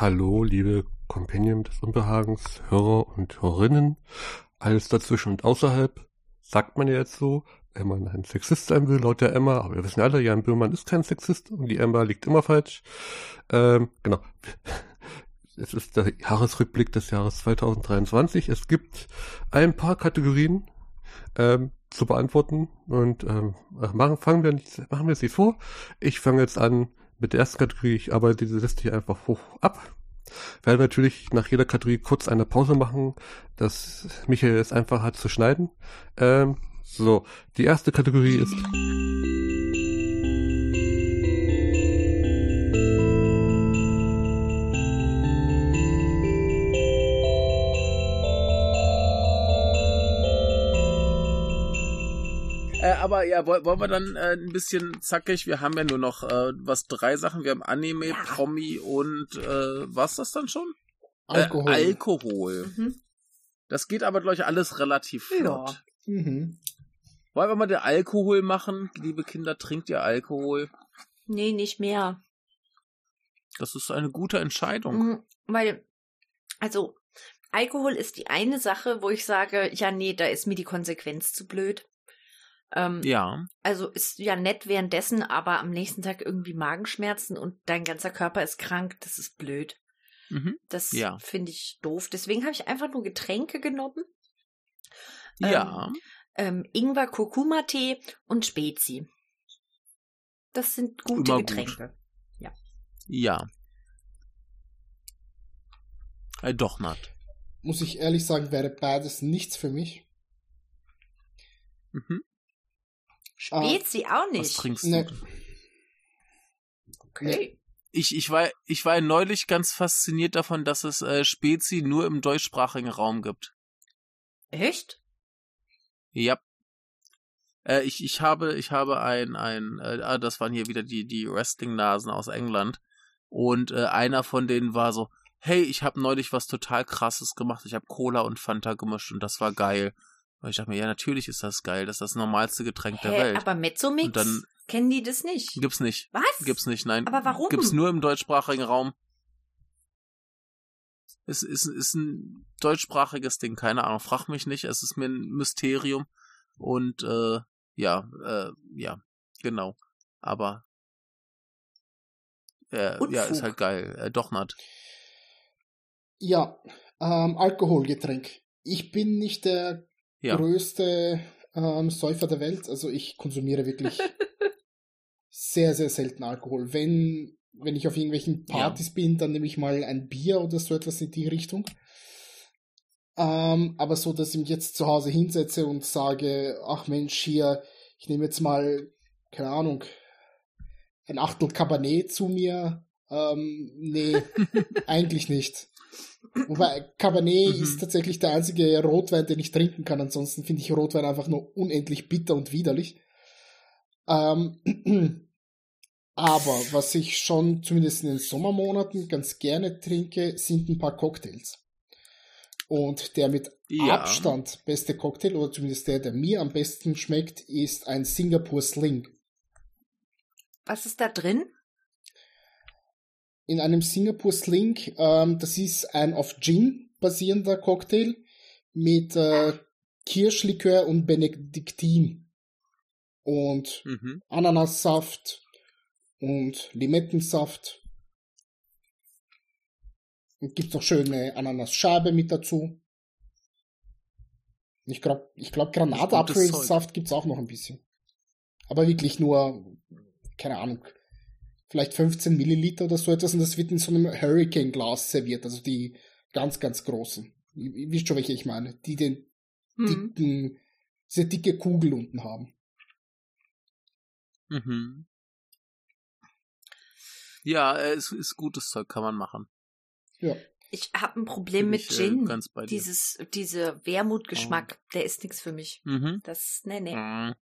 Hallo, liebe Companion des Unbehagens, Hörer und Hörerinnen. Alles dazwischen und außerhalb sagt man ja jetzt so, wenn man ein Sexist sein will, laut der Emma. Aber wir wissen alle, Jan Böhmermann ist kein Sexist und die Emma liegt immer falsch. Ähm, genau. Es ist der Jahresrückblick des Jahres 2023. Es gibt ein paar Kategorien ähm, zu beantworten und ähm, machen, fangen wir, machen wir sie vor. Ich fange jetzt an mit der ersten Kategorie. Ich arbeite diese Liste hier einfach hoch ab. Werden natürlich nach jeder Kategorie kurz eine Pause machen, dass Michael es einfach hat zu schneiden. Ähm, so, die erste Kategorie ist aber ja, wollen wir dann äh, ein bisschen zackig? Wir haben ja nur noch äh, was drei Sachen. Wir haben Anime, ja. Promi und äh, was das dann schon? Alkohol. Äh, Alkohol. Mhm. Das geht aber, glaube ich, alles relativ flott. Ja. Mhm. Wollen wir mal den Alkohol machen? Liebe Kinder, trinkt ihr Alkohol? Nee, nicht mehr. Das ist eine gute Entscheidung. Mhm, weil, also, Alkohol ist die eine Sache, wo ich sage, ja, nee, da ist mir die Konsequenz zu blöd. Ähm, ja. Also ist ja nett währenddessen, aber am nächsten Tag irgendwie Magenschmerzen und dein ganzer Körper ist krank, das ist blöd. Mhm. Das ja. finde ich doof. Deswegen habe ich einfach nur Getränke genommen. Ja. Ähm, ähm, Ingwer Kurkuma Tee und Spezi. Das sind gute Immer Getränke. Gut. Ja. Ja. Äh, doch, Nat. Muss ich ehrlich sagen, wäre beides nichts für mich. Mhm. Spezi ah, auch nicht. Was trinkst nee. du? Okay. Ich, ich, war, ich war neulich ganz fasziniert davon, dass es äh, Spezi nur im deutschsprachigen Raum gibt. Echt? Ja. Äh, ich, ich habe, ich habe ein, ein, äh, ah, das waren hier wieder die, die Wrestling-Nasen aus England. Und äh, einer von denen war so, hey, ich habe neulich was total krasses gemacht. Ich habe Cola und Fanta gemischt und das war geil. Und ich dachte mir, ja, natürlich ist das geil. Das ist das normalste Getränk Hä, der Welt. Aber Mezzomix? Und dann, kennen die das nicht? Gibt's nicht. Was? Gibt's nicht, nein. Aber warum? Gibt's nur im deutschsprachigen Raum. Es ist, ist ein deutschsprachiges Ding, keine Ahnung. Frag mich nicht, es ist mir ein Mysterium. Und äh, ja, äh, ja, genau. Aber äh, ja, ist halt geil. Äh, doch, Nat. Ja, ähm, Alkoholgetränk. Ich bin nicht der ja. größte ähm, Säufer der Welt. Also ich konsumiere wirklich sehr, sehr selten Alkohol. Wenn, wenn ich auf irgendwelchen Partys ja. bin, dann nehme ich mal ein Bier oder so etwas in die Richtung. Ähm, aber so, dass ich mich jetzt zu Hause hinsetze und sage, ach Mensch, hier, ich nehme jetzt mal, keine Ahnung, ein Achtel Cabernet zu mir. Ähm, nee, eigentlich nicht. Wobei Cabernet mhm. ist tatsächlich der einzige Rotwein, den ich trinken kann. Ansonsten finde ich Rotwein einfach nur unendlich bitter und widerlich. Ähm, aber was ich schon zumindest in den Sommermonaten ganz gerne trinke, sind ein paar Cocktails. Und der mit ja. Abstand beste Cocktail, oder zumindest der, der mir am besten schmeckt, ist ein Singapore Sling. Was ist da drin? In einem Singapore Sling. Ähm, das ist ein auf Gin basierender Cocktail mit äh, Kirschlikör und Benediktin und mhm. Ananassaft und Limettensaft. Und gibt noch schöne Ananasscheibe mit dazu. Ich glaube, ich glaub, Granatapfelsaft gibt's auch noch ein bisschen. Aber wirklich nur, keine Ahnung, vielleicht 15 Milliliter oder so etwas und das wird in so einem Hurricane-Glas serviert, also die ganz, ganz großen. Ihr wisst schon, welche ich meine, die den hm. dicken, sehr dicke Kugel unten haben. Mhm. Ja, es ist gutes Zeug, kann man machen. Ja. Ich habe ein Problem Bin mit ich, äh, Gin. Äh, Dieses, diese Wermutgeschmack, oh. der ist nichts für mich. Mhm. Das, nee, nee. Mhm.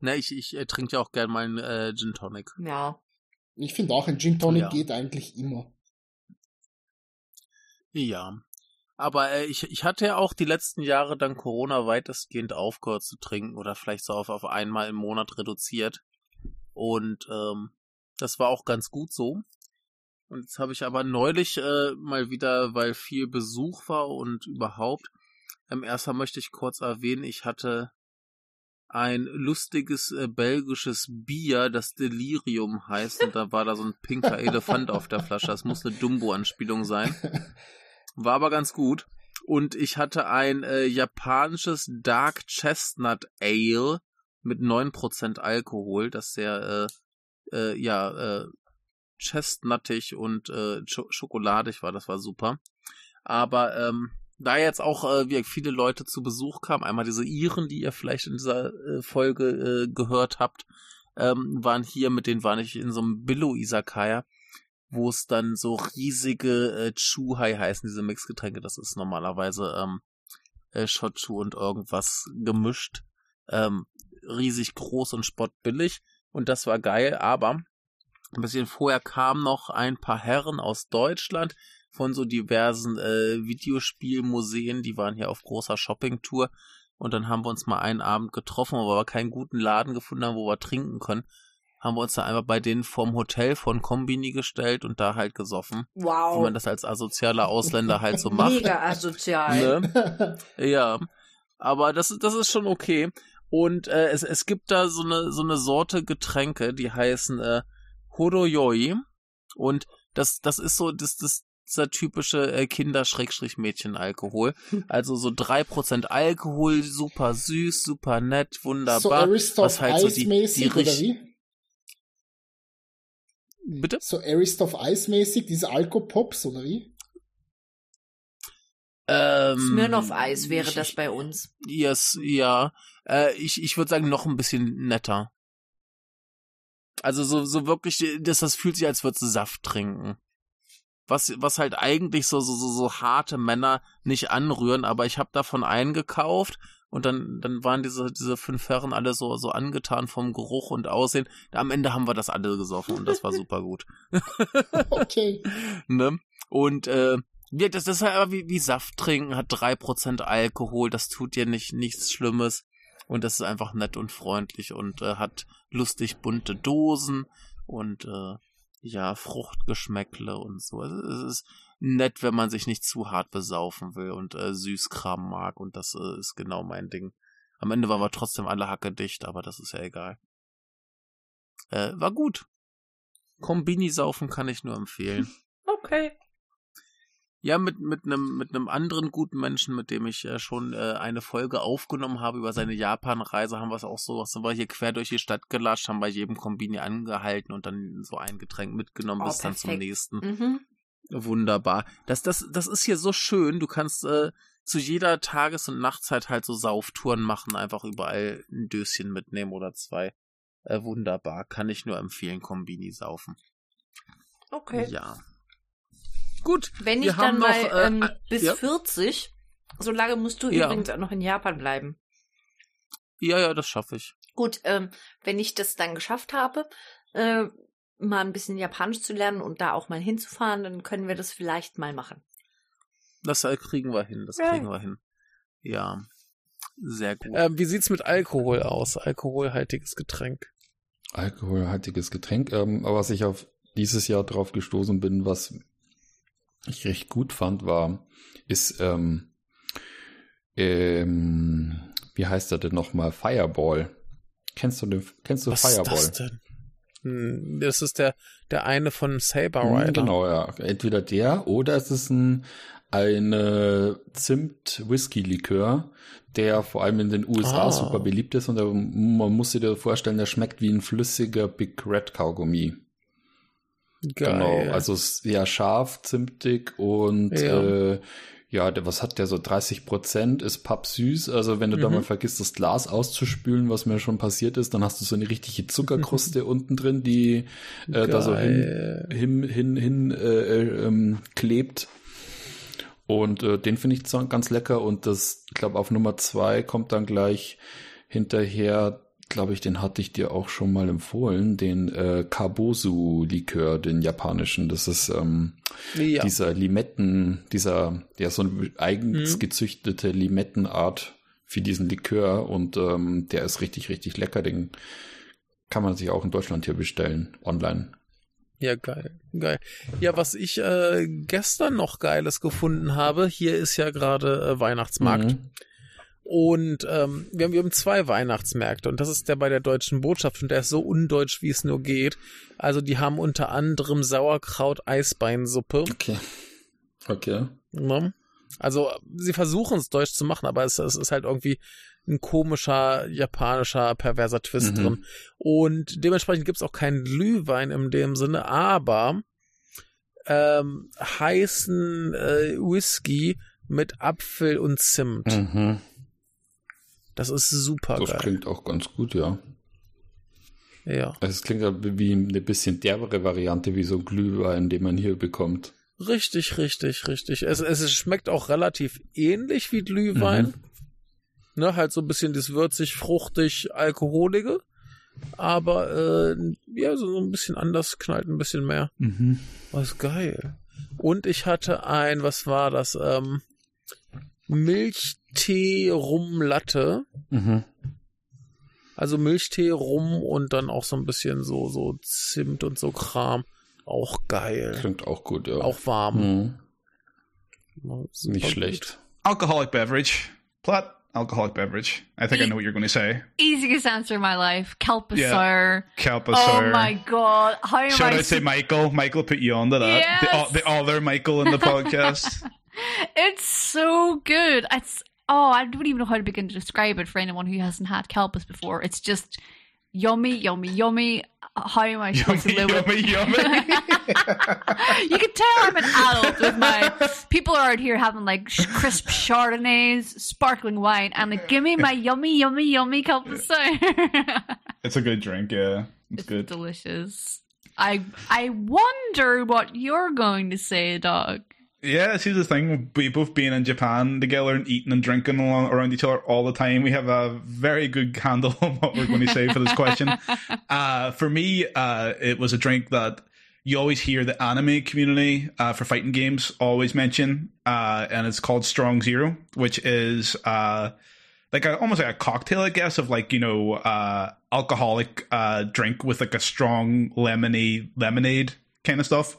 Ne, ich, ich äh, trinke ja auch gern meinen äh, Gin Tonic. Ja. Ich finde auch, ein Gin Tonic ja. geht eigentlich immer. Ja. Aber äh, ich, ich hatte ja auch die letzten Jahre dann Corona weitestgehend aufgehört zu trinken oder vielleicht so auf, auf einmal im Monat reduziert. Und ähm, das war auch ganz gut so. Und jetzt habe ich aber neulich äh, mal wieder, weil viel Besuch war und überhaupt, ähm, erstmal möchte ich kurz erwähnen, ich hatte ein lustiges äh, belgisches Bier, das Delirium heißt, und da war da so ein pinker Elefant auf der Flasche. Das muss eine Dumbo-Anspielung sein. War aber ganz gut. Und ich hatte ein äh, japanisches Dark Chestnut Ale mit 9% Alkohol, das sehr, äh, äh, ja, äh, chestnuttig und äh, schokoladig war. Das war super. Aber ähm, da jetzt auch äh, viele Leute zu Besuch kamen, einmal diese Iren, die ihr vielleicht in dieser äh, Folge äh, gehört habt, ähm, waren hier, mit denen war ich in so einem Billo-Isakaya, wo es dann so riesige äh, Chuhai heißen, diese Mixgetränke, das ist normalerweise ähm, äh, Shochu und irgendwas gemischt, ähm, riesig groß und spottbillig. Und das war geil, aber ein bisschen vorher kamen noch ein paar Herren aus Deutschland von so diversen äh, Videospielmuseen, die waren hier auf großer Shoppingtour und dann haben wir uns mal einen Abend getroffen, wo wir keinen guten Laden gefunden haben, wo wir trinken können. Haben wir uns da einfach bei denen vorm Hotel von Kombini gestellt und da halt gesoffen. Wow. Wie man das als asozialer Ausländer halt so macht. Mega asozial. Ne? Ja. Aber das, das ist schon okay. Und äh, es, es gibt da so eine, so eine Sorte Getränke, die heißen äh, Horoyoi. Und das, das ist so, das, das, dieser typische äh, Kinder-Mädchen-Alkohol. Also so drei Prozent Alkohol, super süß, super nett, wunderbar. So Aristov was halt so die, die oder wie? Bitte? So Aristov Eis-mäßig, diese Alkopops oder wie? Ähm, Smirnoff Eis wäre das bei uns. Yes, ja. Äh, ich ich würde sagen, noch ein bisschen netter. Also so, so wirklich, das, das fühlt sich, als würdest du Saft trinken. Was, was halt eigentlich so, so, so, so harte Männer nicht anrühren, aber ich habe davon eingekauft und dann, dann waren diese, diese fünf Herren alle so, so angetan vom Geruch und Aussehen. Am Ende haben wir das alle gesoffen und das war super gut. okay. ne? Und äh, ja, das, ist halt aber wie, wie Saft trinken, hat drei Prozent Alkohol, das tut dir nicht nichts Schlimmes. Und das ist einfach nett und freundlich und äh, hat lustig bunte Dosen und äh, ja, Fruchtgeschmäckle und so. Es ist nett, wenn man sich nicht zu hart besaufen will und äh, Süßkram mag und das äh, ist genau mein Ding. Am Ende waren wir trotzdem alle hacke dicht, aber das ist ja egal. Äh, war gut. Kombini saufen kann ich nur empfehlen. Okay. Ja, mit, mit einem mit einem anderen guten Menschen, mit dem ich äh, schon äh, eine Folge aufgenommen habe über seine Japan-Reise, haben wir es auch so, sind wir hier quer durch die Stadt gelatscht, haben bei jedem Kombini angehalten und dann so ein Getränk mitgenommen oh, bis perfekt. dann zum nächsten. Mhm. Wunderbar. Das, das, das ist hier so schön. Du kannst äh, zu jeder Tages- und Nachtzeit halt so Sauftouren machen, einfach überall ein Döschen mitnehmen oder zwei. Äh, wunderbar. Kann ich nur empfehlen, Kombini saufen. Okay. Ja. Gut. Wenn ich dann mal noch, äh, ähm, bis ja. 40, so lange musst du ja. übrigens auch noch in Japan bleiben. Ja, ja, das schaffe ich. Gut, ähm, wenn ich das dann geschafft habe, äh, mal ein bisschen Japanisch zu lernen und da auch mal hinzufahren, dann können wir das vielleicht mal machen. Das äh, kriegen wir hin, das ja. kriegen wir hin. Ja, sehr gut. Ähm, wie sieht's mit Alkohol aus? Alkoholhaltiges Getränk. Alkoholhaltiges Getränk, ähm, was ich auf dieses Jahr drauf gestoßen bin, was ich recht gut fand, war, ist, ähm, ähm, wie heißt er denn nochmal? Fireball. Kennst du den, kennst du Was Fireball? Ist das denn? Hm, das ist der, der eine von Saber hm, Rider. Genau, ja. Entweder der oder es ist ein, eine Zimt-Whisky-Likör, der vor allem in den USA ah. super beliebt ist und der, man muss sich dir vorstellen, der schmeckt wie ein flüssiger Big Red Kaugummi. Geil. Genau, also ja scharf, zimtig und ja. Äh, ja, der, was hat der so 30 Prozent ist pappsüß. Also wenn du mhm. da mal vergisst, das Glas auszuspülen, was mir schon passiert ist, dann hast du so eine richtige Zuckerkruste unten drin, die äh, da so hin hin hin, hin äh, ähm, klebt. Und äh, den finde ich ganz lecker. Und das, ich glaube, auf Nummer zwei kommt dann gleich hinterher glaube ich, den hatte ich dir auch schon mal empfohlen, den äh, Kabosu-Likör, den japanischen. Das ist ähm, ja. dieser Limetten, dieser, ja, so eine eigens mhm. gezüchtete Limettenart für diesen Likör und ähm, der ist richtig, richtig lecker. Den kann man sich auch in Deutschland hier bestellen, online. Ja, geil, geil. Ja, was ich äh, gestern noch Geiles gefunden habe, hier ist ja gerade äh, Weihnachtsmarkt. Mhm. Und ähm, wir, haben, wir haben zwei Weihnachtsmärkte und das ist der bei der deutschen Botschaft und der ist so undeutsch, wie es nur geht. Also die haben unter anderem Sauerkraut-Eisbeinsuppe. Okay. Okay. Ja. Also sie versuchen es deutsch zu machen, aber es, es, ist halt irgendwie ein komischer japanischer perverser Twist mhm. drin. Und dementsprechend gibt es auch keinen Glühwein in dem Sinne, aber ähm, heißen äh, Whisky mit Apfel und Zimt. Mhm. Das ist super das geil. Das klingt auch ganz gut, ja. Ja. Also es klingt wie eine bisschen derbere Variante, wie so ein Glühwein, den man hier bekommt. Richtig, richtig, richtig. Es, es schmeckt auch relativ ähnlich wie Glühwein. Mhm. Ne, halt so ein bisschen das würzig, fruchtig, alkoholige. Aber äh, ja, so ein bisschen anders, knallt ein bisschen mehr. Mhm. Was geil. Und ich hatte ein, was war das? Ähm, Milchtee Rum Latte. Mhm. Also Milchtee Rum und dann auch so ein bisschen so so Zimt und so Kram. Auch geil. Klingt auch gut, ja. Auch warm. Mhm. Nicht schlecht. Alcoholic beverage. Plot alcoholic beverage. I think e- I know what you're going to say. Easiest answer in my life. Kelpasar. Yeah. Kelpasar. Oh my god. How am Should I, I say Michael? Michael put you on to that. Yes. The, the other Michael in the podcast. It's so good. It's oh, I don't even know how to begin to describe it for anyone who hasn't had kelpus before. It's just yummy, yummy, yummy. How am I supposed yummy, to live yummy, with? yummy. you can tell I'm an adult with my people are out here having like crisp chardonnays, sparkling wine, and like, give me my yummy, yummy, yummy kelpis. it's a good drink, yeah. It's, it's good. delicious. I I wonder what you're going to say, dog. Yeah, see the thing. We both being in Japan together and eating and drinking along, around each other all the time. We have a very good handle on what we're going to say for this question. Uh, for me, uh, it was a drink that you always hear the anime community uh, for fighting games always mention, uh, and it's called Strong Zero, which is uh, like a, almost like a cocktail, I guess, of like you know uh, alcoholic drink with like a strong lemony lemonade kind of stuff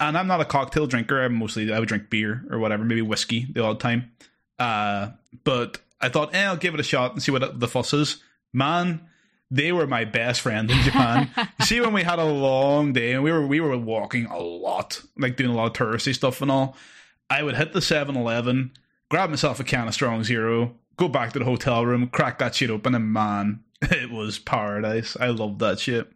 and I'm not a cocktail drinker. I'm mostly I would drink beer or whatever, maybe whiskey the odd time. Uh, but I thought, eh, I'll give it a shot and see what the fuss is. Man, they were my best friend in Japan. see, when we had a long day and we were we were walking a lot, like doing a lot of touristy stuff and all, I would hit the 7-Eleven, grab myself a can of Strong Zero, go back to the hotel room, crack that shit open, and man, it was paradise. I love that shit.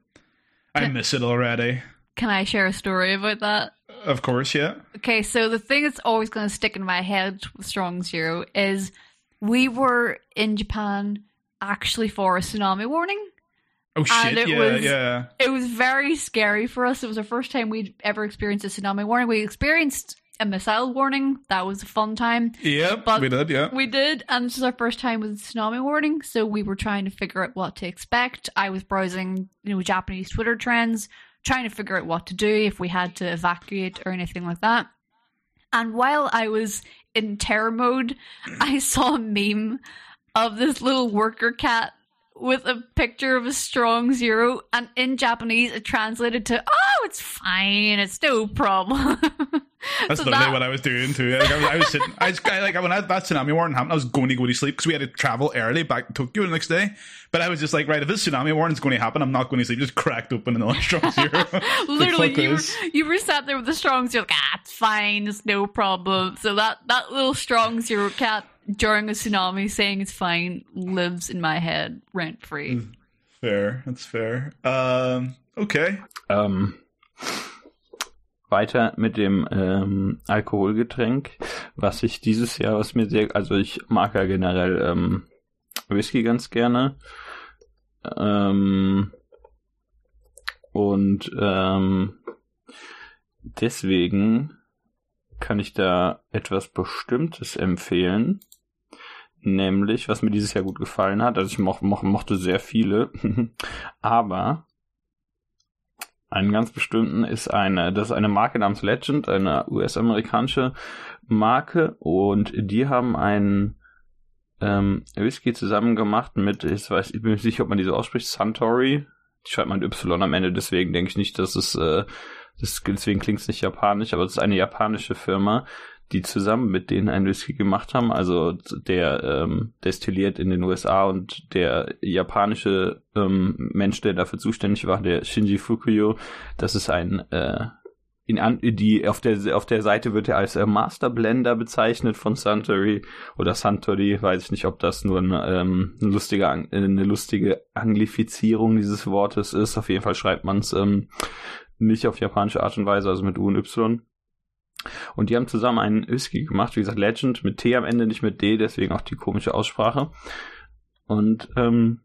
I miss it already. Can I share a story about that? Of course, yeah. Okay, so the thing that's always going to stick in my head with Strong Zero is we were in Japan actually for a tsunami warning. Oh shit! it yeah, was, yeah. It was very scary for us. It was our first time we'd ever experienced a tsunami warning. We experienced a missile warning. That was a fun time. Yeah, but we did. Yeah, we did, and this was our first time with tsunami warning. So we were trying to figure out what to expect. I was browsing, you know, Japanese Twitter trends trying to figure out what to do if we had to evacuate or anything like that. And while I was in terror mode, I saw a meme of this little worker cat with a picture of a strong zero, and in Japanese it translated to "Oh, it's fine, it's no problem." That's so literally that... what I was doing too. Like, I, was, I was sitting, I, was, I like when I, that tsunami warning happened, I was going to go to sleep because we had to travel early back to Tokyo the next day. But I was just like, right, if this tsunami warning is going to happen, I'm not going to sleep. Just cracked open another strong zero. literally, you were, you were sat there with the strong zero, like, ah, it's fine, it's no problem. So that that little strong zero cat during a tsunami saying it's fine lives in my head rent free. Mm, fair, that's fair. Um, okay. Um. weiter mit dem ähm, Alkoholgetränk, was ich dieses Jahr, was mir sehr, also ich mag ja generell ähm, Whisky ganz gerne. Ähm, und ähm, deswegen kann ich da etwas Bestimmtes empfehlen. Nämlich, was mir dieses Jahr gut gefallen hat. Also ich mo mo mochte sehr viele. Aber einen ganz bestimmten ist eine, das ist eine Marke namens Legend, eine US-amerikanische Marke und die haben einen ähm, Whisky zusammen gemacht mit, ich weiß, ich bin mir nicht sicher, ob man die so ausspricht, Suntory die schreibt man Y am Ende, deswegen denke ich nicht, dass es, äh, das, deswegen klingt es nicht japanisch, aber es ist eine japanische Firma, die zusammen mit denen ein Whisky gemacht haben, also der ähm, destilliert in den USA und der japanische ähm, Mensch, der dafür zuständig war, der Shinji Fukuyo, das ist ein äh, in an, die auf der auf der Seite wird er als äh, Master Blender bezeichnet von Suntory oder Suntory, weiß ich nicht, ob das nur ein, ähm, eine lustige eine lustige Anglifizierung dieses Wortes ist. Auf jeden Fall schreibt man es ähm, nicht auf japanische Art und Weise, also mit U und Y. Und die haben zusammen einen Whisky gemacht, wie gesagt, Legend, mit T am Ende, nicht mit D, deswegen auch die komische Aussprache. Und ähm,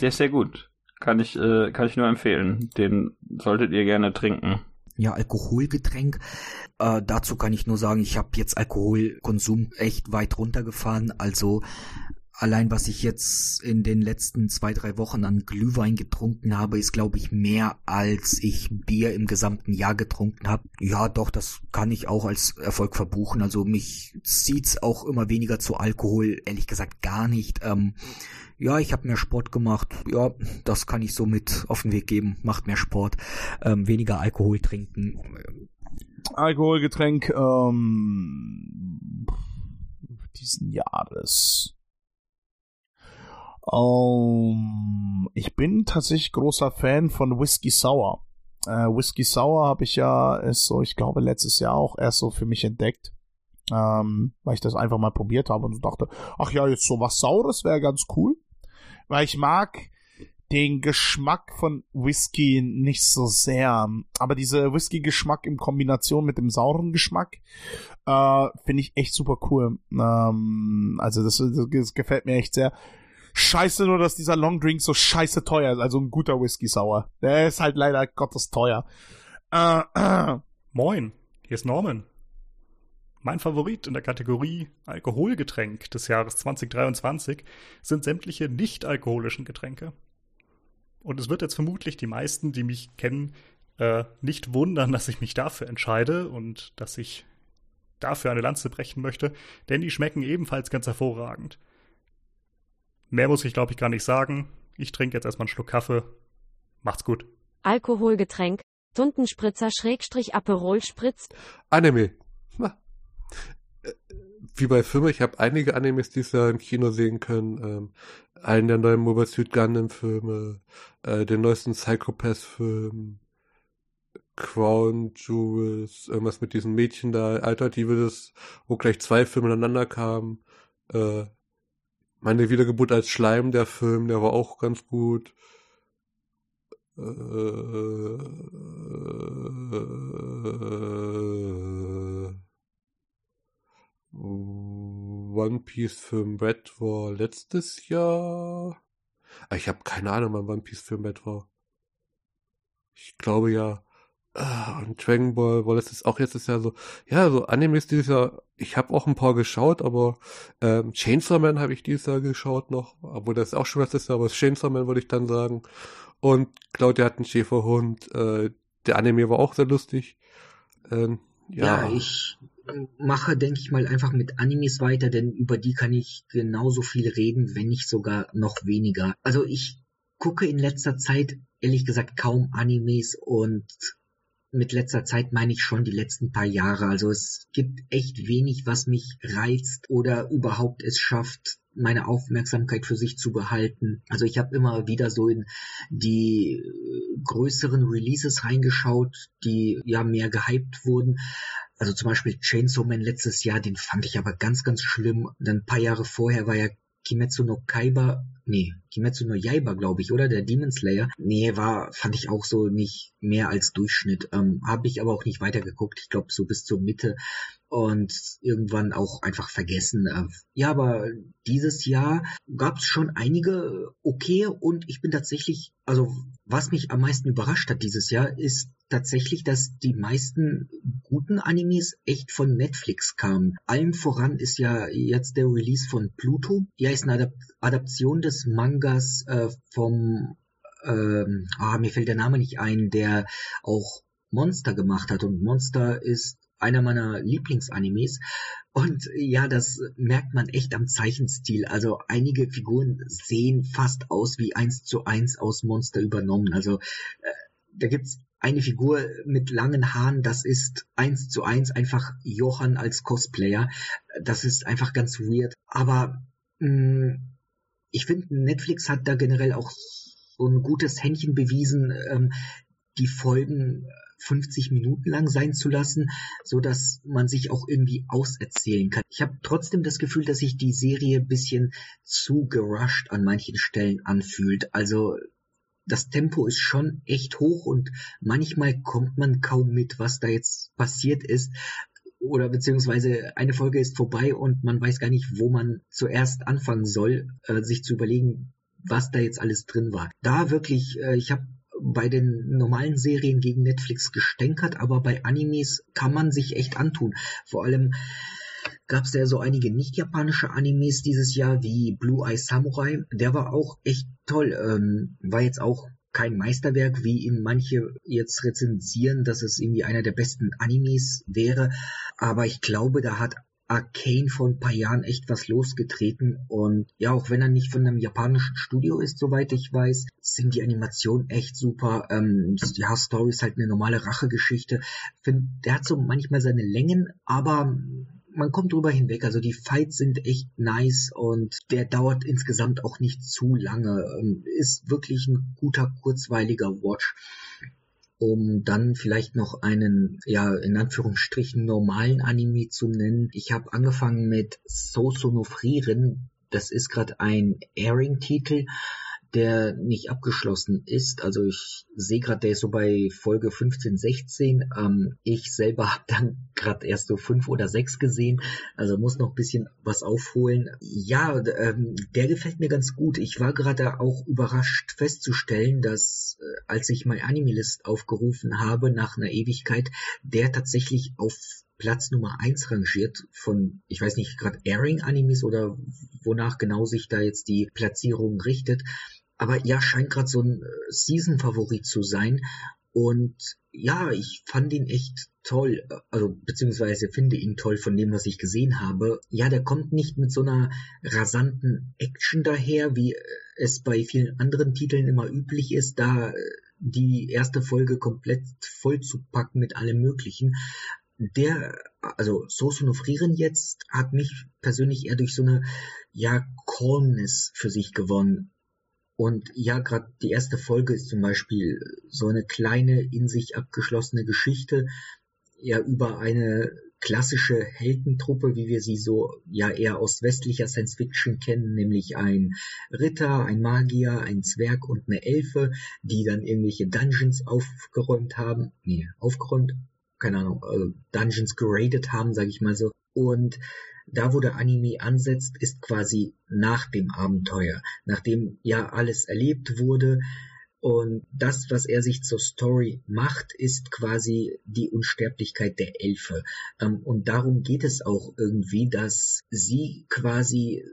der ist sehr gut. Kann ich, äh, kann ich nur empfehlen. Den solltet ihr gerne trinken. Ja, Alkoholgetränk. Äh, dazu kann ich nur sagen, ich habe jetzt Alkoholkonsum echt weit runtergefahren. Also Allein was ich jetzt in den letzten zwei, drei Wochen an Glühwein getrunken habe, ist, glaube ich, mehr als ich Bier im gesamten Jahr getrunken habe. Ja, doch, das kann ich auch als Erfolg verbuchen. Also mich zieht's auch immer weniger zu Alkohol, ehrlich gesagt gar nicht. Ähm, ja, ich habe mehr Sport gemacht. Ja, das kann ich so mit auf den Weg geben. Macht mehr Sport, ähm, weniger Alkohol trinken. Alkoholgetränk ähm, diesen Jahres. Um, ich bin tatsächlich großer Fan von Whisky Sour. Äh, Whisky Sour habe ich ja ist so, ich glaube, letztes Jahr auch erst so für mich entdeckt. Ähm, weil ich das einfach mal probiert habe und so dachte, ach ja, jetzt so was Saures wäre ganz cool. Weil ich mag den Geschmack von Whisky nicht so sehr. Aber diese Whisky-Geschmack in Kombination mit dem sauren Geschmack äh, finde ich echt super cool. Ähm, also das, das gefällt mir echt sehr. Scheiße nur, dass dieser Long Drink so scheiße teuer ist. Also ein guter Whisky Sauer. Der ist halt leider Gottes teuer. Äh, äh. Moin, hier ist Norman. Mein Favorit in der Kategorie Alkoholgetränk des Jahres 2023 sind sämtliche nicht-alkoholischen Getränke. Und es wird jetzt vermutlich die meisten, die mich kennen, äh, nicht wundern, dass ich mich dafür entscheide und dass ich dafür eine Lanze brechen möchte, denn die schmecken ebenfalls ganz hervorragend. Mehr muss ich, glaube ich, gar nicht sagen. Ich trinke jetzt erstmal einen Schluck Kaffee. Macht's gut. Alkoholgetränk, Tuntenspritzer Schrägstrich Aperol Spritz. Anime. Wie bei Filmen, ich habe einige Animes dieses Jahr im Kino sehen können. Ähm, einen der neuen Mobile Suit Gundam Filme, äh, den neuesten Psychopath Film, Crown Jewels, irgendwas mit diesem Mädchen da, Alternative das, wo gleich zwei Filme ineinander kamen. Äh, meine Wiedergeburt als Schleim, der Film, der war auch ganz gut. Äh, One Piece Film Red war letztes Jahr. Ah, ich habe keine Ahnung, wann One Piece Film Red war. Ich glaube ja. Ah, und Dragon Ball Ball das ist auch jetzt ist ja so, ja, so Animes dieses Jahr, ich habe auch ein paar geschaut, aber ähm, Chainsaw Man habe ich dieses Jahr geschaut noch, obwohl das auch schon was ist, aber Chainsaw Man würde ich dann sagen. Und Claudia hat einen Schäferhund, äh, der Anime war auch sehr lustig. Ähm, ja. ja, ich mache, denke ich mal, einfach mit Animes weiter, denn über die kann ich genauso viel reden, wenn nicht sogar noch weniger. Also ich gucke in letzter Zeit ehrlich gesagt kaum Animes und mit letzter Zeit meine ich schon die letzten paar Jahre. Also es gibt echt wenig, was mich reizt oder überhaupt es schafft, meine Aufmerksamkeit für sich zu behalten. Also ich habe immer wieder so in die äh, größeren Releases reingeschaut, die ja mehr gehypt wurden. Also zum Beispiel Chainsaw Man letztes Jahr, den fand ich aber ganz, ganz schlimm. Dann ein paar Jahre vorher war ja Kimetsu no Kaiba, nee, Kimetsu no Yaiba, glaube ich, oder? Der Demon Slayer. Nee, war, fand ich auch so nicht mehr als Durchschnitt. Ähm, Habe ich aber auch nicht weitergeguckt. Ich glaube, so bis zur Mitte und irgendwann auch einfach vergessen. Äh, ja, aber dieses Jahr gab es schon einige okay und ich bin tatsächlich, also was mich am meisten überrascht hat dieses Jahr, ist tatsächlich, dass die meisten guten Animes echt von Netflix kamen. Allem voran ist ja jetzt der Release von Pluto. Ja, ist eine Adap Adaption des Mangas äh, vom ähm, ah, mir fällt der Name nicht ein, der auch Monster gemacht hat. Und Monster ist einer meiner Lieblingsanimes. Und ja, das merkt man echt am Zeichenstil. Also einige Figuren sehen fast aus wie eins zu eins aus Monster übernommen. Also äh, da gibt's eine Figur mit langen Haaren, das ist eins zu eins einfach Johann als Cosplayer. Das ist einfach ganz weird. Aber mh, mm, ich finde, Netflix hat da generell auch so ein gutes Händchen bewiesen, ähm, die Folgen 50 Minuten lang sein zu lassen, so dass man sich auch irgendwie auserzählen kann. Ich habe trotzdem das Gefühl, dass sich die Serie bisschen zu gerusht an manchen Stellen anfühlt. Also das Tempo ist schon echt hoch und manchmal kommt man kaum mit, was da jetzt passiert ist. Oder beziehungsweise eine Folge ist vorbei und man weiß gar nicht, wo man zuerst anfangen soll, äh, sich zu überlegen, was da jetzt alles drin war. Da wirklich, äh, ich habe bei den normalen Serien gegen Netflix gestänkert, aber bei Animes kann man sich echt antun. Vor allem gab es ja so einige nicht-japanische Animes dieses Jahr, wie Blue Eye Samurai. Der war auch echt toll. Ähm, war jetzt auch kein Meisterwerk, wie ihn manche jetzt rezensieren, dass es irgendwie einer der besten Animes wäre. Aber ich glaube, da hat Arcane vor ein paar Jahren echt was losgetreten und ja, auch wenn er nicht von einem japanischen Studio ist, soweit ich weiß, sind die Animationen echt super. Ähm, ja, Story ist halt eine normale Rachegeschichte. Der hat so manchmal seine Längen, aber man kommt drüber hinweg. Also die Fights sind echt nice und der dauert insgesamt auch nicht zu lange. Ähm, ist wirklich ein guter, kurzweiliger Watch um dann vielleicht noch einen, ja, in Anführungsstrichen normalen Anime zu nennen. Ich habe angefangen mit Soso no Frieren. Das ist gerade ein Airing-Titel der nicht abgeschlossen ist. Also ich sehe gerade, der ist so bei Folge 15, 16. Ähm, ich selber habe dann gerade erst so fünf oder sechs gesehen, also muss noch ein bisschen was aufholen. Ja, ähm, der gefällt mir ganz gut. Ich war gerade auch überrascht festzustellen, dass äh, als ich mein Anime-List aufgerufen habe nach einer Ewigkeit, der tatsächlich auf Platz Nummer eins rangiert von, ich weiß nicht, gerade Airing-Animes oder wonach genau sich da jetzt die Platzierung richtet. Aber ja, scheint gerade so ein äh, Season-Favorit zu sein. Und ja, ich fand ihn echt toll, äh, also beziehungsweise finde ihn toll von dem, was ich gesehen habe. Ja, der kommt nicht mit so einer rasanten Action daher, wie äh, es bei vielen anderen Titeln immer üblich ist, da die erste Folge komplett voll zu packen mit allem Möglichen. Der, also Soße no Frieren jetzt, hat mich persönlich eher durch so eine, ja, Calmness für sich gewonnen. Und ja, gerade die erste Folge ist zum Beispiel so eine kleine, in sich abgeschlossene Geschichte, ja, über eine klassische Heldentruppe, wie wir sie so ja eher aus westlicher Science Fiction kennen, nämlich ein Ritter, ein Magier, ein Zwerg und eine Elfe, die dann irgendwelche Dungeons aufgeräumt haben, nee, aufgeräumt, keine Ahnung, äh, Dungeons geradet haben, sage ich mal so. Und da, wo der Anime ansetzt, ist quasi nach dem Abenteuer, nachdem ja alles erlebt wurde. Und das, was er sich zur Story macht, ist quasi die Unsterblichkeit der Elfe. Ähm, und darum geht es auch irgendwie, dass sie quasi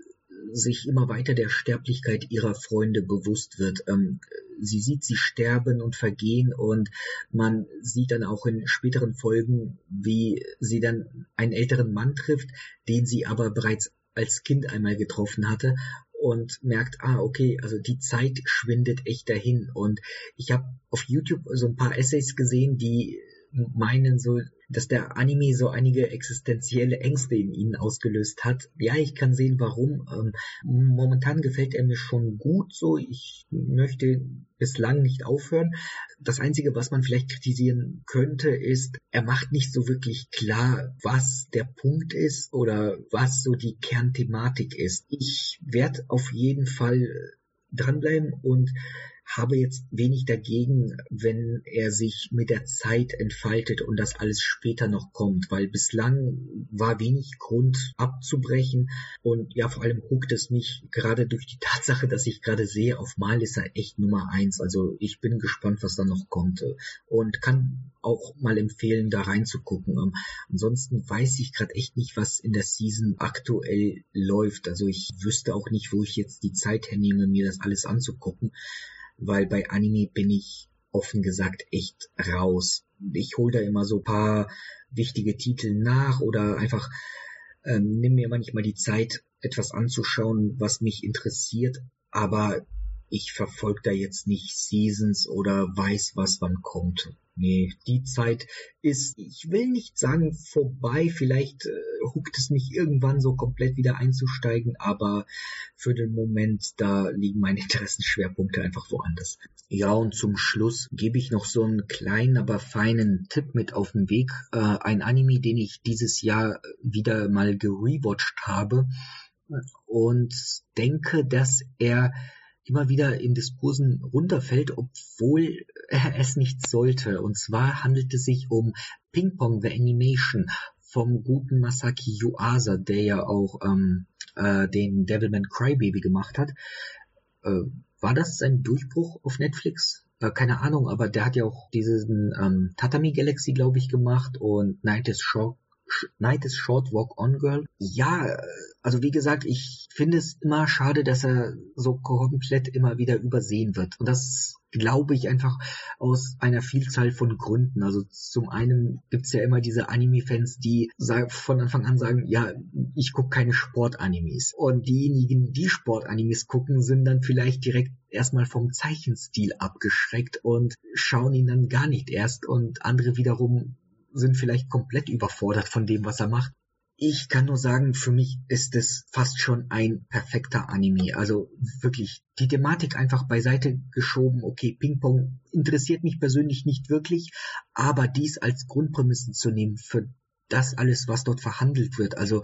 sich immer weiter der Sterblichkeit ihrer Freunde bewusst wird. Ähm, sie sieht sie sterben und vergehen und man sieht dann auch in späteren Folgen, wie sie dann einen älteren Mann trifft, den sie aber bereits als Kind einmal getroffen hatte und merkt, ah, okay, also die Zeit schwindet echt dahin. Und ich habe auf YouTube so ein paar Essays gesehen, die meinen so, dass der Anime so einige existenzielle Ängste in ihnen ausgelöst hat. Ja, ich kann sehen, warum. Ähm, momentan gefällt er mir schon gut so. Ich möchte bislang nicht aufhören. Das Einzige, was man vielleicht kritisieren könnte, ist, er macht nicht so wirklich klar, was der Punkt ist oder was so die Kernthematik ist. Ich werde auf jeden Fall dranbleiben und habe jetzt wenig dagegen, wenn er sich mit der Zeit entfaltet und das alles später noch kommt, weil bislang war wenig Grund abzubrechen und ja, vor allem huckt es mich gerade durch die Tatsache, dass ich gerade sehe, auf Mal ist er echt Nummer eins. Also ich bin gespannt, was da noch kommt und kann auch mal empfehlen, da reinzugucken. Ähm, ansonsten weiß ich gerade echt nicht, was in der Season aktuell läuft. Also ich wüsste auch nicht, wo ich jetzt die Zeit hernehme, mir das alles anzugucken weil bei Anime bin ich offen gesagt echt raus. Ich hole da immer so paar wichtige Titel nach oder einfach ähm, nimm mir manchmal die Zeit, etwas anzuschauen, was mich interessiert, aber ich verfolge da jetzt nicht Seasons oder weiß, was wann kommt. Nee, die Zeit ist, ich will nicht sagen vorbei, vielleicht äh, huckt es mich irgendwann so komplett wieder einzusteigen, aber für den Moment, da liegen meine Interessenschwerpunkte einfach woanders. Ja, und zum Schluss gebe ich noch so einen kleinen, aber feinen Tipp mit auf den Weg. Äh, ein Anime, den ich dieses Jahr wieder mal gerewatcht habe und denke, dass er immer wieder in Diskursen runterfällt, obwohl er es nicht sollte. Und zwar handelt es sich um Ping Pong The Animation vom guten Masaki Yuasa, der ja auch ähm, äh, den Devilman Crybaby gemacht hat. Äh, war das sein Durchbruch auf Netflix? Äh, keine Ahnung, aber der hat ja auch diesen ähm, Tatami Galaxy, glaube ich, gemacht und Night is Short Night is Short Walk On Girl. Ja, also wie gesagt, ich finde es immer schade, dass er so komplett immer wieder übersehen wird. Und das glaube ich einfach aus einer Vielzahl von Gründen. Also zum einen gibt's ja immer diese Anime-Fans, die von Anfang an sagen, ja, ich gucke keine Sportanimes. Und diejenigen, die Sportanimes gucken, sind dann vielleicht direkt erstmal vom Zeichenstil abgeschreckt und schauen ihn dann gar nicht erst. Und andere wiederum sind vielleicht komplett überfordert von dem, was er macht. Ich kann nur sagen, für mich ist es fast schon ein perfekter Anime. Also wirklich die Thematik einfach beiseite geschoben. Okay, Ping-Pong interessiert mich persönlich nicht wirklich, aber dies als Grundprämissen zu nehmen für das alles, was dort verhandelt wird. Also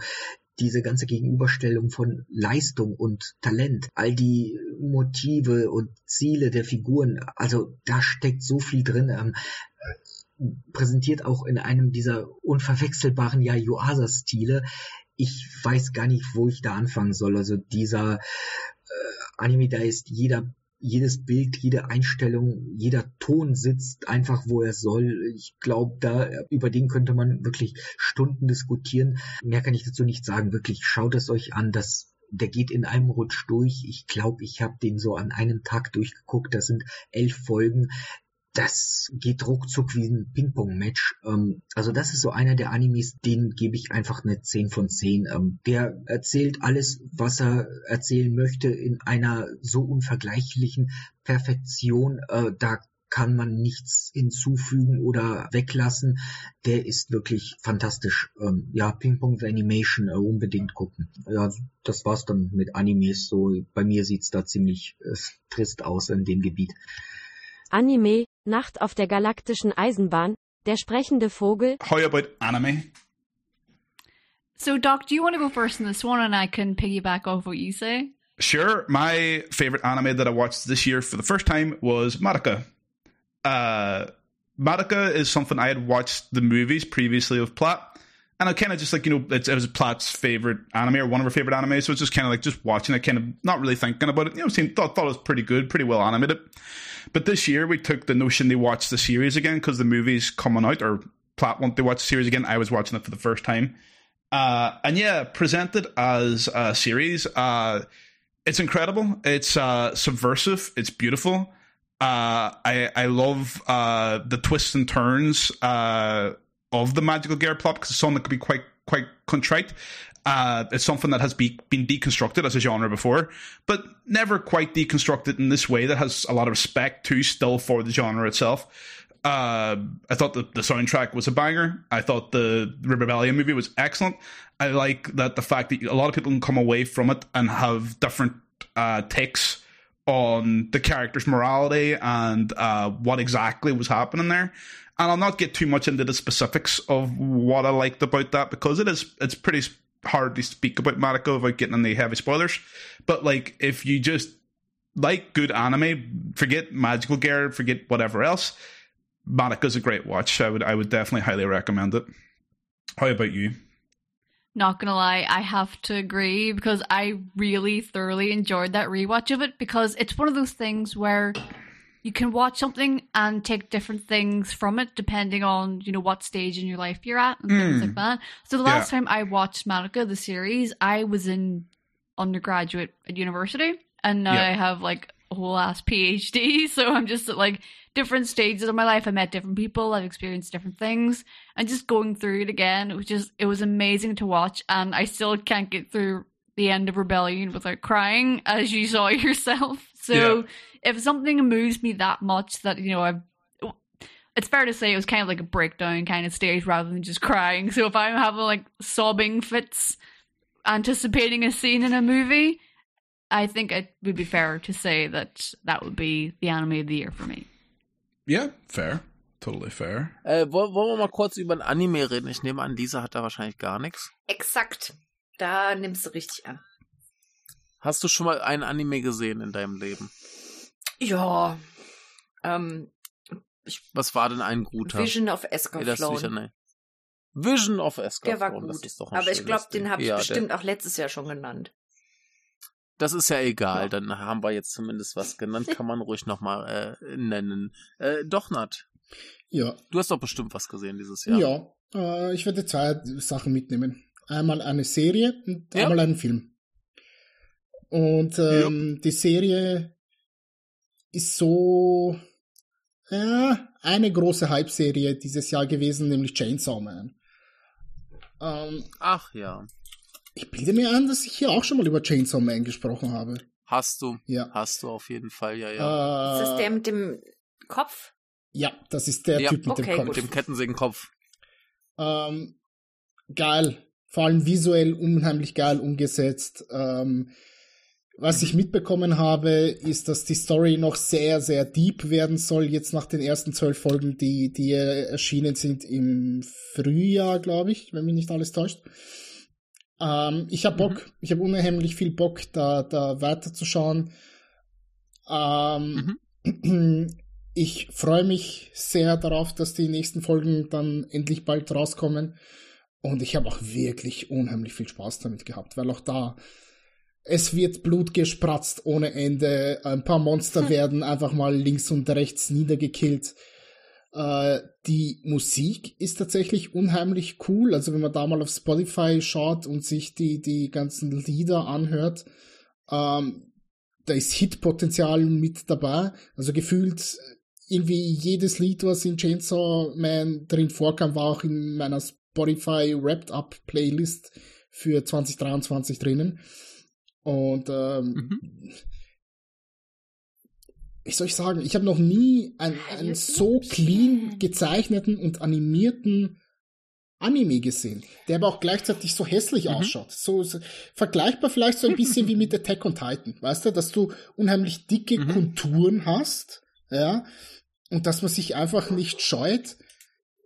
diese ganze Gegenüberstellung von Leistung und Talent, all die Motive und Ziele der Figuren, also da steckt so viel drin. Präsentiert auch in einem dieser unverwechselbaren ja Yuasa-Stile. Ich weiß gar nicht, wo ich da anfangen soll. Also dieser äh, Anime, da ist jeder jedes Bild, jede Einstellung, jeder Ton sitzt einfach, wo er soll. Ich glaube, da über den könnte man wirklich Stunden diskutieren. Mehr kann ich dazu nicht sagen. Wirklich, schaut es euch an. Das der geht in einem Rutsch durch. Ich glaube, ich habe den so an einem Tag durchgeguckt. Das sind elf Folgen das geht ruckzuck wie ein Ping-Pong-Match. Ähm, also das ist so einer der Animes, den gebe ich einfach eine 10 von 10. Ähm, der erzählt alles, was er erzählen möchte in einer so unvergleichlichen Perfektion. Äh, da kann man nichts hinzufügen oder weglassen. Der ist wirklich fantastisch. Ähm, ja, Ping Pong The Animation äh, unbedingt gucken. Ja, das war's dann mit Animes. So bei mir sieht's da ziemlich äh, trist aus in dem Gebiet. Anime, Nacht auf der galaktischen Eisenbahn, der sprechende Vogel. How about anime? So, Doc, do you want to go first in this one and I can piggyback off what you say? Sure. My favorite anime that I watched this year for the first time was Madoka. Uh, Madoka is something I had watched the movies previously of Plot. And I kind of just like, you know, it, was Plat's favorite anime or one of her favorite anime. So it's just kind of like just watching it, kind of not really thinking about it. You know, seen, thought, thought it was pretty good, pretty well animated. But this year we took the notion they watched the series again because the movie's coming out or Platt wanted to watch the series again. I was watching it for the first time. Uh, and yeah, presented as a series, uh, it's incredible. It's uh, subversive. It's beautiful. Uh, I I love uh, the twists and turns uh, of the magical gear plot because it's something that could be quite quite contrite. Uh, it's something that has be, been deconstructed as a genre before, but never quite deconstructed in this way that has a lot of respect to still for the genre itself. Uh, I thought the, the soundtrack was a banger. I thought the Rebellion movie was excellent. I like that the fact that a lot of people can come away from it and have different uh, takes on the character's morality and uh, what exactly was happening there. And I'll not get too much into the specifics of what I liked about that because it is it's pretty hard to speak about Mariko without getting any heavy spoilers. But like, if you just like good anime, forget Magical Gear, forget whatever else. Mariko's a great watch. I would I would definitely highly recommend it. How about you? Not gonna lie, I have to agree because I really thoroughly enjoyed that rewatch of it because it's one of those things where you can watch something and take different things from it depending on you know what stage in your life you're at and mm. things like hmm. that. So the last yeah. time I watched Madoka the series, I was in undergraduate at university, and now yeah. I have like a whole ass PhD. So I'm just at like different stages of my life. I met different people. I've experienced different things, and just going through it again, it was just it was amazing to watch. And I still can't get through the end of Rebellion without crying, as you saw yourself. So yeah. if something moves me that much that you know I've it's fair to say it was kind of like a breakdown kind of stage rather than just crying. So if I'm having like sobbing fits anticipating a scene in a movie, I think it would be fair to say that that would be the anime of the year for me. Yeah, fair. Totally fair. Äh, wollen wir mal kurz über ein Anime reden? Ich nehme an, Lisa hat da wahrscheinlich gar nichts. Exakt. Da nimmst du richtig an. Hast du schon mal einen Anime gesehen in deinem Leben? Ja. Ähm, ich, Was war denn ein guter? Vision of Escaflowne. Nee. Vision of Escaflowne. Der war gut. Aber ich glaube, den habe ich ja, bestimmt auch letztes Jahr schon genannt. Das ist ja egal, ja. dann haben wir jetzt zumindest was genannt, kann man ruhig nochmal äh, nennen. Äh, doch, Nat. Ja. Du hast doch bestimmt was gesehen dieses Jahr. Ja, äh, ich werde zwei Sachen mitnehmen. Einmal eine Serie und ja. einmal einen Film. Und ähm, ja. die Serie ist so ja, eine große Hype-Serie dieses Jahr gewesen, nämlich Chainsaw Man. Ähm, Ach ja. Ich bilde mir an, dass ich hier auch schon mal über Chainsaw Man gesprochen habe. Hast du? Ja. Hast du auf jeden Fall, ja, ja. Äh, ist das der mit dem Kopf? Ja, das ist der ja. Typ mit okay, dem Kopf. Mit dem Kettensägenkopf. Ähm, geil. Vor allem visuell unheimlich geil umgesetzt. Ähm, was ich mitbekommen habe, ist, dass die Story noch sehr, sehr deep werden soll, jetzt nach den ersten zwölf Folgen, die, die erschienen sind im Frühjahr, glaube ich, wenn mich nicht alles täuscht. Ähm, ich habe Bock, mhm. ich habe unheimlich viel Bock, da, da weiterzuschauen. Ähm, mhm. Ich freue mich sehr darauf, dass die nächsten Folgen dann endlich bald rauskommen. Und ich habe auch wirklich unheimlich viel Spaß damit gehabt, weil auch da es wird Blut gespratzt ohne Ende. Ein paar Monster werden einfach mal links und rechts niedergekillt. Äh, die Musik ist tatsächlich unheimlich cool. Also wenn man da mal auf Spotify schaut und sich die, die ganzen Lieder anhört, ähm, da ist Hitpotenzial mit dabei. Also gefühlt irgendwie jedes Lied, was in Chainsaw Man drin vorkam, war auch in meiner Spotify Wrapped Up Playlist für 2023 drinnen. Und ähm, mhm. wie soll ich sagen, ich habe noch nie einen, einen so clean gezeichneten und animierten Anime gesehen, der aber auch gleichzeitig so hässlich mhm. ausschaut. So, so, vergleichbar vielleicht so ein bisschen wie mit Attack on Titan, weißt du, dass du unheimlich dicke mhm. Konturen hast, ja, und dass man sich einfach nicht scheut,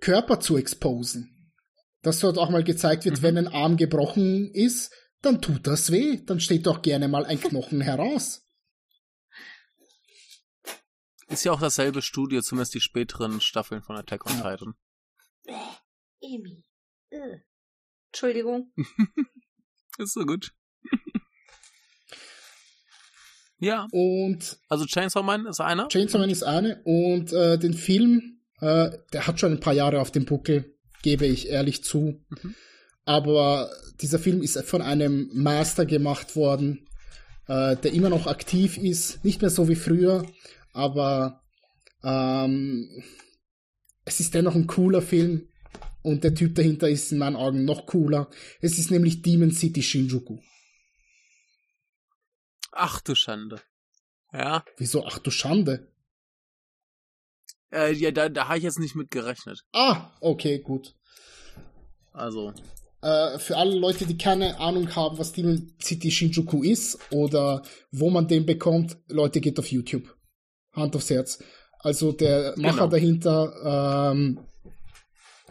Körper zu exposen. Dass dort auch mal gezeigt wird, mhm. wenn ein Arm gebrochen ist, dann tut das weh. Dann steht doch gerne mal ein Knochen heraus. Ist ja auch dasselbe Studio, zumindest die späteren Staffeln von Attack on ja. Titan. Amy. Äh. Entschuldigung. ist so gut. ja. Und. Also Chainsaw Man ist einer? Chainsaw Man ist eine. Und äh, den Film, äh, der hat schon ein paar Jahre auf dem Buckel, gebe ich ehrlich zu. Mhm. Aber dieser Film ist von einem Master gemacht worden, äh, der immer noch aktiv ist, nicht mehr so wie früher, aber ähm, es ist dennoch ein cooler Film und der Typ dahinter ist in meinen Augen noch cooler. Es ist nämlich Demon City Shinjuku. Ach du Schande. Ja. Wieso ach du Schande? Äh, ja, da, da habe ich jetzt nicht mit gerechnet. Ah, okay, gut. Also. Äh, für alle Leute, die keine Ahnung haben, was Demon City Shinjuku ist oder wo man den bekommt, Leute, geht auf YouTube. Hand aufs Herz. Also der Macher genau. dahinter, ähm,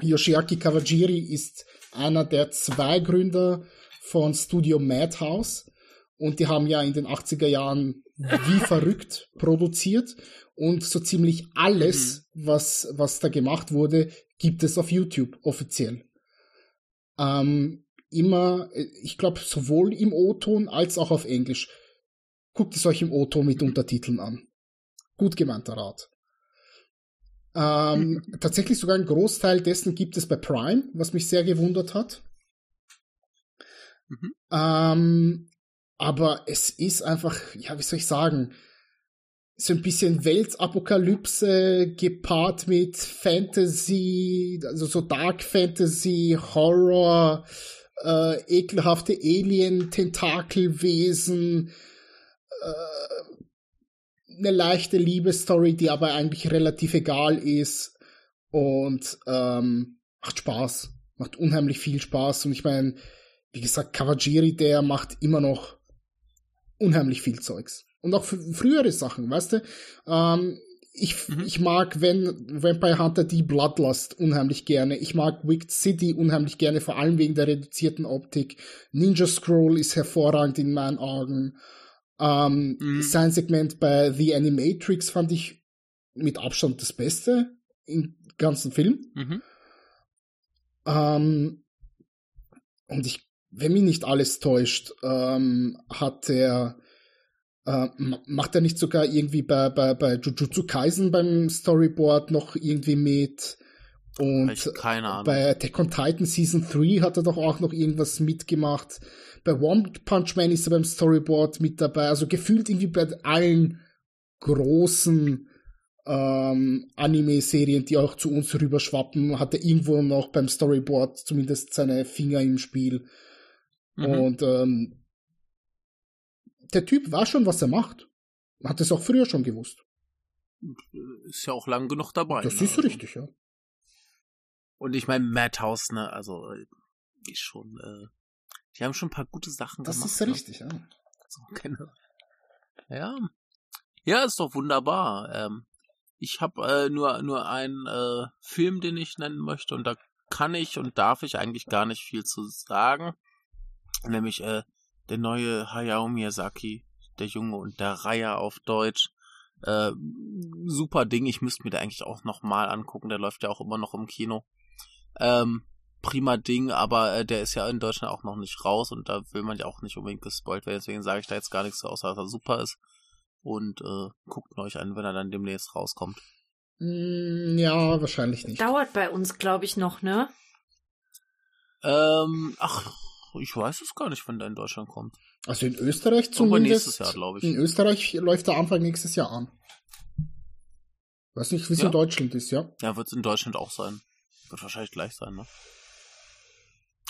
Yoshiaki Kawajiri, ist einer der zwei Gründer von Studio Madhouse. Und die haben ja in den 80er Jahren wie verrückt produziert. Und so ziemlich alles, mhm. was, was da gemacht wurde, gibt es auf YouTube offiziell ähm, immer, äh, ich glaube, sowohl im O-Ton als auch auf Englisch. Guckt es euch im O-Ton mit Untertiteln an. Gut gemeinter Rat. Ähm, tatsächlich sogar ein Großteil dessen gibt es bei Prime, was mich sehr gewundert hat. Mhm. Ähm, aber es ist einfach, ja, wie soll ich sagen, so ein bisschen Weltapokalypse gepaart mit Fantasy, also so Dark Fantasy, Horror, äh, ekelhafte Alien-Tentakelwesen, äh, eine leichte Liebesstory, die aber eigentlich relativ egal ist und ähm, macht Spaß, macht unheimlich viel Spaß und ich meine, wie gesagt, Kawajiri, der macht immer noch unheimlich viel Zeugs. Und auch frühere Sachen, weißt du? Ähm, ich, mhm. ich mag, wenn Vampire Hunter die Bloodlust unheimlich gerne. Ich mag Wicked City unheimlich gerne, vor allem wegen der reduzierten Optik. Ninja Scroll ist hervorragend in meinen Augen. Ähm, mhm. Sein Segment bei The Animatrix fand ich mit Abstand das Beste im ganzen Film. Mhm. Ähm, und ich, wenn mich nicht alles täuscht, ähm, hat er äh, macht er nicht sogar irgendwie bei, bei, bei Jujutsu Kaisen beim Storyboard noch irgendwie mit? Und bei Attack on Titan Season 3 hat er doch auch noch irgendwas mitgemacht. Bei One Punch Man ist er beim Storyboard mit dabei. Also gefühlt irgendwie bei allen großen ähm, Anime-Serien, die auch zu uns rüberschwappen, hat er irgendwo noch beim Storyboard zumindest seine Finger im Spiel. Mhm. Und ähm, der Typ weiß schon, was er macht. Hat es auch früher schon gewusst. Ist ja auch lang genug dabei. Das ne? ist richtig, ja. Und ich meine, Madhouse, ne, also ist schon, äh, die haben schon ein paar gute Sachen das gemacht. Das ist ne? richtig, ja. So, keine, ja. Ja, ist doch wunderbar. Ähm, ich habe äh, nur nur einen äh, Film, den ich nennen möchte, und da kann ich und darf ich eigentlich gar nicht viel zu sagen. Nämlich äh, der neue Hayao Miyazaki, der Junge und der Reiher auf Deutsch. Äh, super Ding, ich müsste mir da eigentlich auch nochmal angucken, der läuft ja auch immer noch im Kino. Ähm, prima Ding, aber äh, der ist ja in Deutschland auch noch nicht raus und da will man ja auch nicht unbedingt gespoilt werden, deswegen sage ich da jetzt gar nichts so, außer dass er super ist. Und äh, guckt euch an, wenn er dann demnächst rauskommt. Mm, ja, wahrscheinlich nicht. Dauert bei uns, glaube ich, noch, ne? Ähm, ach, ich weiß es gar nicht, wann der in Deutschland kommt. Also in Österreich zumindest. Aber nächstes Jahr, glaube ich. In Österreich läuft der Anfang nächstes Jahr an. Weiß nicht, wie es ja. in Deutschland ist, ja. Ja, wird es in Deutschland auch sein. Wird wahrscheinlich gleich sein, ne?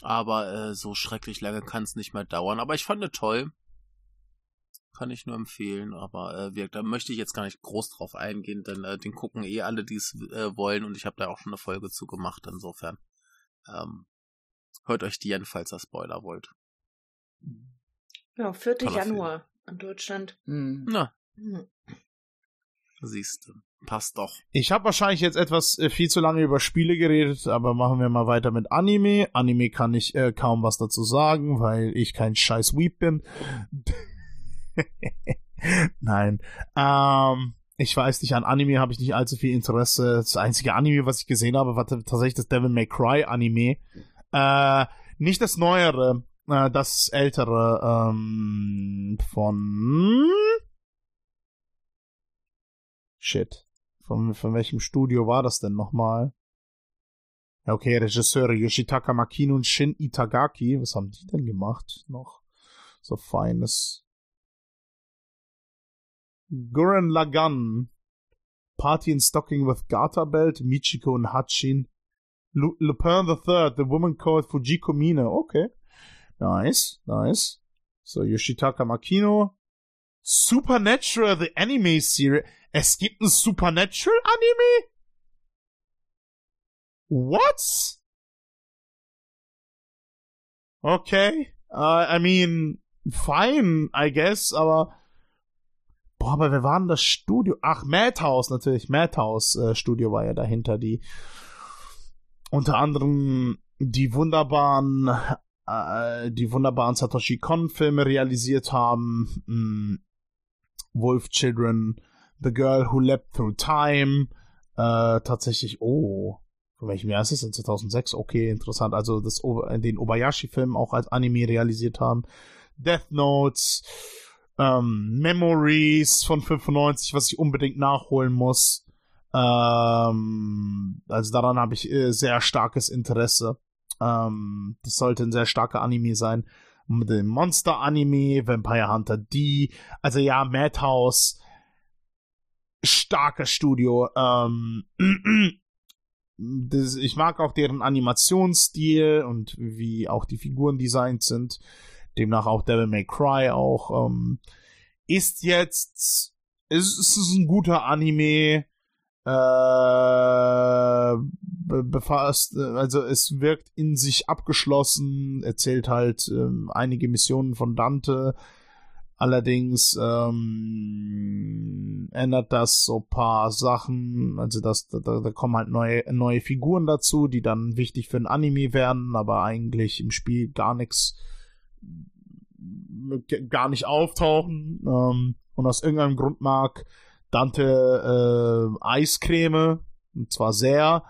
Aber äh, so schrecklich lange kann es nicht mehr dauern. Aber ich fand es toll. Kann ich nur empfehlen. Aber äh, wir, da möchte ich jetzt gar nicht groß drauf eingehen, denn äh, den gucken eh alle, die es äh, wollen. Und ich habe da auch schon eine Folge zu gemacht. Insofern ähm, Hört euch die an, falls ihr Spoiler wollt. Ja, 4. Toller Januar Film. in Deutschland. Mhm. Na. Mhm. Siehst du. Passt doch. Ich habe wahrscheinlich jetzt etwas äh, viel zu lange über Spiele geredet, aber machen wir mal weiter mit Anime. Anime kann ich äh, kaum was dazu sagen, weil ich kein scheiß Weep bin. Nein. Ähm, ich weiß nicht, an Anime habe ich nicht allzu viel Interesse. Das einzige Anime, was ich gesehen habe, war tatsächlich das Devil May Cry Anime. Äh, nicht das neuere, äh, das ältere ähm, von Shit. Von, von welchem Studio war das denn nochmal? Okay, Regisseure Yoshitaka Makino und Shin Itagaki. Was haben die denn gemacht? Noch so feines. Gurren Lagann. Party in Stocking with Garter Belt, Michiko und Hachin. Lupin the Third, the woman called Fujiko Mina. Okay. Nice, nice. So, Yoshitaka Makino. Supernatural, the anime series. Es gibt ein Supernatural Anime? What? Okay. Uh, I mean, fine, I guess, aber. Boah, aber wer war denn das Studio? Ach, Madhouse natürlich. Madhouse äh, Studio war ja dahinter, die unter anderem die wunderbaren äh, die wunderbaren Satoshi Kon Filme realisiert haben mh, mm, Wolf Children The Girl Who Leapt Through Time äh, tatsächlich oh von welchem Jahr ist es? In 2006? Okay, interessant. Also das, den Obayashi-Film auch als Anime realisiert haben. Death Notes, ähm, Memories von 95, was ich unbedingt nachholen muss. Ähm, also daran habe ich äh, sehr starkes Interesse. Ähm, das sollte ein sehr starker Anime sein. Mit dem Monster-Anime, Vampire Hunter D, also ja, Madhouse. starkes Studio. Ähm, das, ich mag auch deren Animationsstil und wie auch die Figuren designt sind. Demnach auch Devil May Cry auch. Ähm, ist jetzt, ist, ist ein guter Anime. Äh, befasst, also es wirkt in sich abgeschlossen, erzählt halt ähm, einige Missionen von Dante, Allerdings ähm, ändert das so paar Sachen, also das, da, da kommen halt neue, neue Figuren dazu, die dann wichtig für ein Anime werden, aber eigentlich im Spiel gar nichts, gar nicht auftauchen. Ähm, und aus irgendeinem Grund mag Dante äh, Eiscreme, und zwar sehr.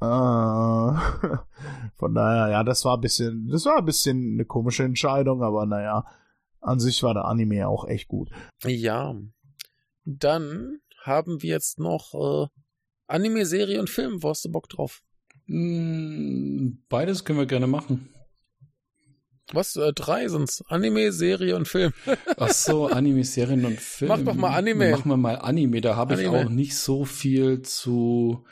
Äh, von daher, ja, das war ein bisschen, das war ein bisschen eine komische Entscheidung, aber naja an sich war der Anime auch echt gut. Ja. Dann haben wir jetzt noch äh, Anime, Serie und Film. Wo hast du Bock drauf? Hm, beides können wir gerne machen. Was? Äh, drei sind's. Anime, Serie und Film. Ach so, Anime, Serien und Film. Mach doch mal Anime. Machen wir mal Anime. Da habe ich auch nicht so viel zu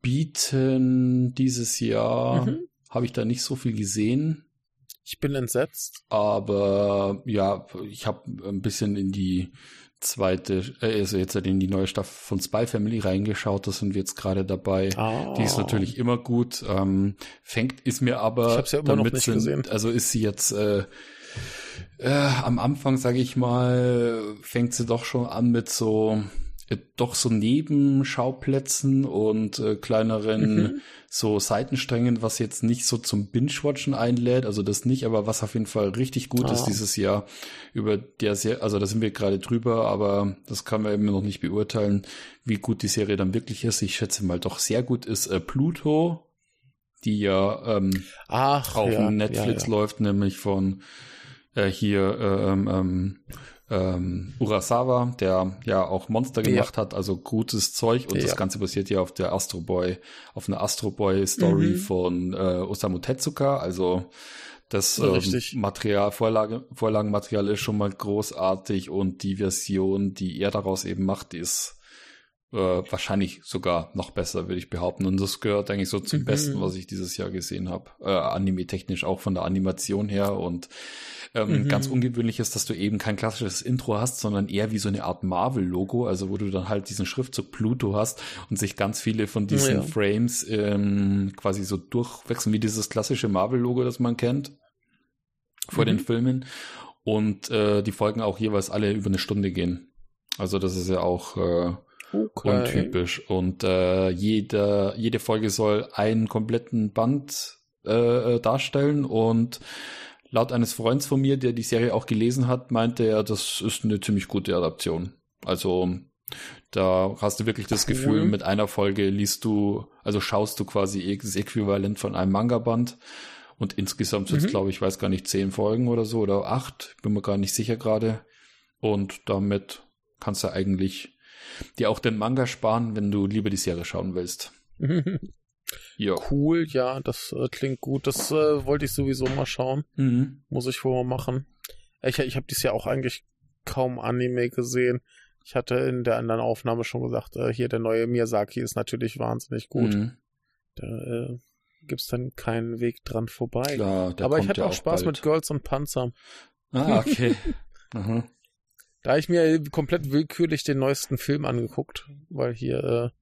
bieten dieses Jahr. Mhm. Habe ich da nicht so viel gesehen. Ich bin entsetzt. Aber ja, ich habe ein bisschen in die zweite, äh, also jetzt in die neue Staffel von Spy Family reingeschaut. Da sind wir jetzt gerade dabei. Oh. Die ist natürlich immer gut. Ähm, fängt ist mir aber ich hab's ja immer noch nicht sind, gesehen. Also ist sie jetzt äh, äh, am Anfang, sage ich mal, fängt sie doch schon an mit so doch so Nebenschauplätzen und äh, kleineren mhm. so Seitensträngen, was jetzt nicht so zum Binge-Watchen einlädt, also das nicht, aber was auf jeden Fall richtig gut ah. ist dieses Jahr, über der Serie, also da sind wir gerade drüber, aber das kann man eben noch nicht beurteilen, wie gut die Serie dann wirklich ist. Ich schätze mal doch sehr gut ist äh, Pluto, die ja ähm, Ach, auf ja, Netflix ja, ja. läuft, nämlich von äh, hier ähm, ähm, ähm, Urasawa, der ja auch Monster gemacht ja. hat, also gutes Zeug und ja. das Ganze basiert ja auf der Astro Boy, auf einer Astro Boy Story mhm. von äh, Osamu Tezuka, also das ähm, Material, Vorlage, Vorlagenmaterial ist schon mal großartig und die Version, die er daraus eben macht, ist äh, wahrscheinlich sogar noch besser, würde ich behaupten. Und das gehört eigentlich so zum mhm. Besten, was ich dieses Jahr gesehen habe. Äh, Anime-technisch auch von der Animation her und ähm, mhm. Ganz ungewöhnlich ist, dass du eben kein klassisches Intro hast, sondern eher wie so eine Art Marvel-Logo, also wo du dann halt diesen Schriftzug Pluto hast und sich ganz viele von diesen ja. Frames ähm, quasi so durchwechseln, wie dieses klassische Marvel-Logo, das man kennt vor mhm. den Filmen. Und äh, die Folgen auch jeweils alle über eine Stunde gehen. Also das ist ja auch äh, okay. untypisch. Und äh, jede, jede Folge soll einen kompletten Band äh, äh darstellen und laut eines Freunds von mir, der die Serie auch gelesen hat, meinte er, das ist eine ziemlich gute Adaption. Also da hast du wirklich das cool. Gefühl, mit einer Folge liest du, also schaust du quasi das Äquivalent von einem Manga-Band. Und insgesamt sind es, mhm. glaube ich, weiß gar nicht, zehn Folgen oder so oder acht. Bin mir gar nicht sicher gerade. Und damit kannst du eigentlich dir auch den Manga sparen, wenn du lieber die Serie schauen willst. Ja. Cool, ja, das äh, klingt gut. Das äh, wollte ich sowieso mal schauen. Mhm. Muss ich wohl mal machen. Ich, ich habe dieses Jahr auch eigentlich kaum Anime gesehen. Ich hatte in der anderen Aufnahme schon gesagt, äh, hier der neue Miyazaki ist natürlich wahnsinnig gut. Mhm. Da äh, gibt's dann keinen Weg dran vorbei. Klar, Aber ich hatte ja auch Spaß bald. mit Girls und Panzer. Ah, okay. mhm. Da habe ich mir komplett willkürlich den neuesten Film angeguckt, weil hier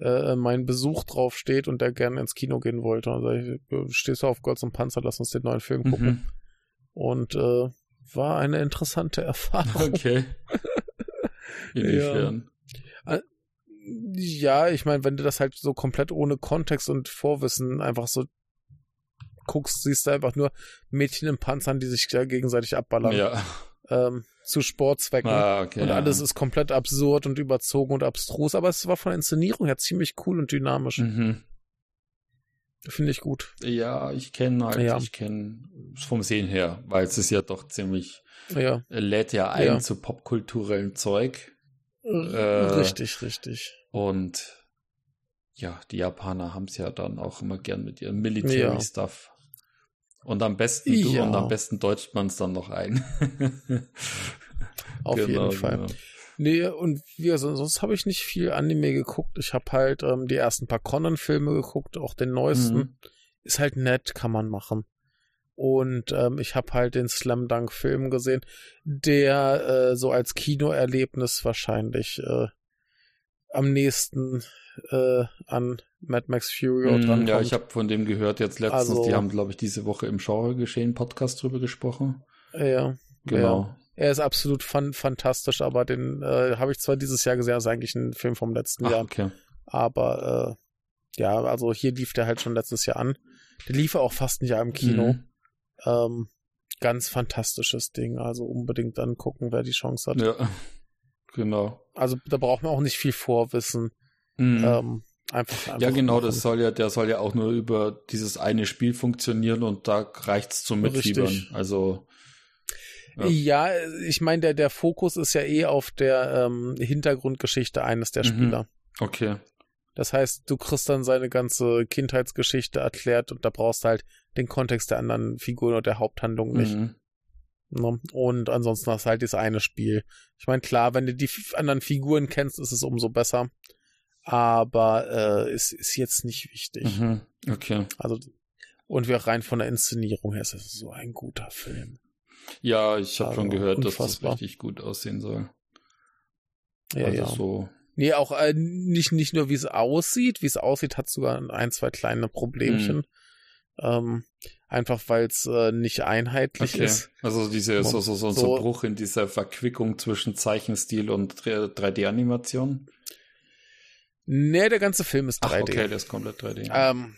äh, äh, mein Besuch drauf steht und der gerne ins Kino gehen wollte. Und sag ich, stehst du auf Golds und Panzer, lass uns den neuen Film gucken. Mhm. Und äh, war eine interessante Erfahrung. Okay. Inwiefern? Ja. ja, ich meine, wenn du das halt so komplett ohne Kontext und Vorwissen einfach so guckst, siehst du einfach nur Mädchen in Panzern, die sich gegenseitig abballern. Ja ähm, zu Sportzwecken. Ah, okay, und alles ist komplett absurd und überzogen und abstrus, aber es war von der Inszenierung her ziemlich cool und dynamisch. Mhm. Finde ich gut. Ja, ich kenne halt, ja. ich kenne vom Sehen her, weil es ist ja doch ziemlich, ja. lädt ja ein ja. zu popkulturellem Zeug. Äh, richtig, richtig. Und ja, die Japaner haben es ja dann auch immer gern mit ihrem Military-Stuff. Und am besten du ja. und am besten deutscht man es dann noch ein. Auf genau, jeden Fall. Genau. Nee, und wie also, sonst habe ich nicht viel Anime geguckt. Ich habe halt ähm, die ersten paar Conan-Filme geguckt, auch den neuesten. Mhm. Ist halt nett, kann man machen. Und ähm, ich habe halt den Slam Dunk Film gesehen, der äh, so als Kinoerlebnis wahrscheinlich äh, am nächsten äh, an Mad Max Fury mm, dran Ja, ich habe von dem gehört jetzt letztens. Also, die haben, glaube ich, diese Woche im Genre geschehen Podcast drüber gesprochen. Ja, genau. Ja. Er ist absolut fan fantastisch, aber den äh, habe ich zwar dieses Jahr gesehen, ist eigentlich ein Film vom letzten Ach, Jahr. Okay. Aber äh, ja, also hier lief der halt schon letztes Jahr an. Der lief auch fast ein Jahr im Kino. Mhm. Ähm, ganz fantastisches Ding. Also unbedingt angucken, wer die Chance hat. Ja, genau. Also da braucht man auch nicht viel Vorwissen. Mhm. Ähm, einfach, einfach, Ja, genau, das soll ja, der soll ja auch nur über dieses eine Spiel funktionieren und da reicht's zum Mitfiebern. Richtig. Also ja, ja ich meine, der, der Fokus ist ja eh auf der ähm, Hintergrundgeschichte eines der mhm. Spieler. Okay. Das heißt, du kriegst dann seine ganze Kindheitsgeschichte erklärt und da brauchst du halt den Kontext der anderen Figuren und der Haupthandlung nicht. Mhm. Ne? Und ansonsten hast du halt das eine Spiel. Ich meine, klar, wenn du die anderen Figuren kennst, ist es umso besser. Aber äh, ist, ist jetzt nicht wichtig. Mhm. Okay. Also, und wir rein von der Inszenierung her ist es so ein guter Film. Ja, ich habe also, schon gehört, unfassbar. dass das richtig gut aussehen soll. Ja, also ja. so Nee, auch äh, nicht, nicht nur, wie es aussieht. Wie es aussieht, hat sogar ein, zwei kleine Problemchen. Mhm. Ähm, einfach weil es äh, nicht einheitlich okay. ist. Also diese so, so, so, so Bruch in dieser Verquickung zwischen Zeichenstil und 3D-Animation. Nee, der ganze Film ist 3D. Ach, okay, der ist komplett 3D. Ähm,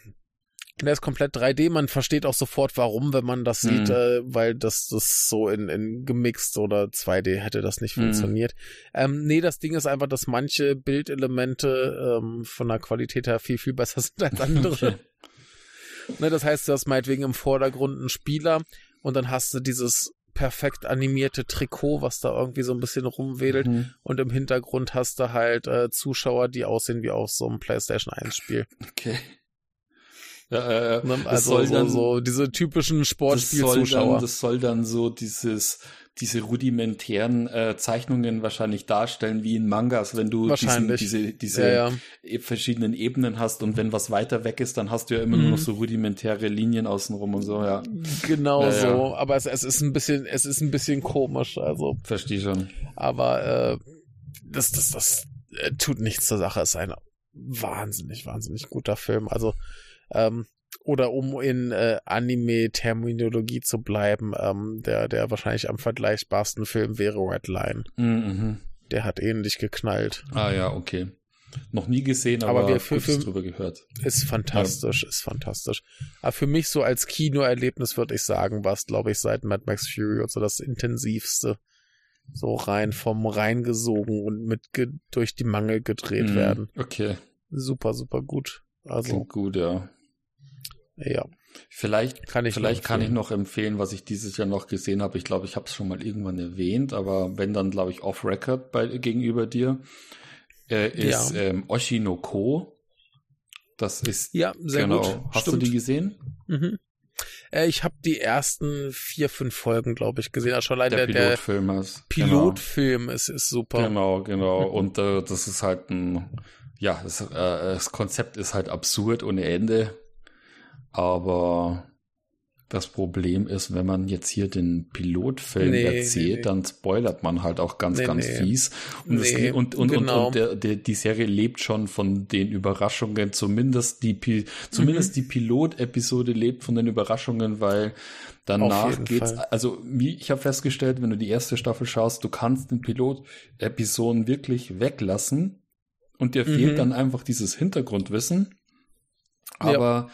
der ist komplett 3D. Man versteht auch sofort, warum, wenn man das sieht, mhm. äh, weil das, das so in, in gemixt oder 2D hätte das nicht mhm. funktioniert. Ähm, nee, das Ding ist einfach, dass manche Bildelemente ähm, von der Qualität her viel, viel besser sind als andere. Okay. Ne, das heißt, du hast meinetwegen im Vordergrund einen Spieler und dann hast du dieses perfekt animierte Trikot, was da irgendwie so ein bisschen rumwedelt mhm. und im Hintergrund hast du halt äh, Zuschauer, die aussehen wie aus so einem PlayStation 1 Spiel. Okay. Ja, äh, also soll so, dann, so diese typischen Sportspielzuschauer. Das, das soll dann so dieses diese rudimentären äh, Zeichnungen wahrscheinlich darstellen wie in Mangas, wenn du diesen, diese diese ja, ja. E, verschiedenen Ebenen hast und wenn was weiter weg ist, dann hast du ja immer mhm. nur noch so rudimentäre Linien außenrum und so, ja. Genau ja, so, aber es, es ist ein bisschen es ist ein bisschen komisch, also. Verstehe schon. Aber äh, das das das äh, tut nichts zur Sache, es ist ein wahnsinnig wahnsinnig guter Film, also ähm, oder um in äh, Anime-Terminologie zu bleiben, ähm, der, der wahrscheinlich am vergleichbarsten Film wäre Red Line. Mhm. Der hat ähnlich geknallt. Ah ja, okay. Noch nie gesehen, aber, aber wir für, für, drüber gehört. Ist fantastisch, ja. ist fantastisch. Aber für mich so als Kinoerlebnis würde ich sagen, war es, glaube ich, seit Mad Max Fury und so das intensivste. So rein vom reingesogen und mit durch die Mangel gedreht mm, werden. Okay. Super, super gut. Also. Klingt gut, ja. Ja. Vielleicht kann ich, vielleicht kann ich noch empfehlen, was ich dieses Jahr noch gesehen habe. Ich glaube, ich habe es schon mal irgendwann erwähnt, aber wenn dann, glaube ich, off-record gegenüber dir, äh, ist ja. ähm, Oshinoko. Das ist ja sehr genau. gut. Hast Stimmt. du die gesehen? Mhm. Äh, ich habe die ersten vier, fünf Folgen, glaube ich, gesehen. Also allein der, der Pilotfilm ist. Genau. Pilotfilm genau. ist, ist super. Genau, genau. Und äh, das ist halt ein, ja, das, äh, das Konzept ist halt absurd ohne Ende aber das Problem ist, wenn man jetzt hier den Pilotfilm nee, erzählt, nee, nee. dann spoilert man halt auch ganz, ganz fies. Und, das, und, und, genau. und, und der, der, die Serie lebt schon von den Überraschungen, zumindest die, zumindest mhm. die Pilot-Episode lebt von den Überraschungen, weil danach geht's, Fall. also wie ich habe festgestellt, wenn du die erste Staffel schaust, du kannst den Pilot-Episoden wirklich weglassen und dir mhm. fehlt dann einfach dieses Hintergrundwissen. Aber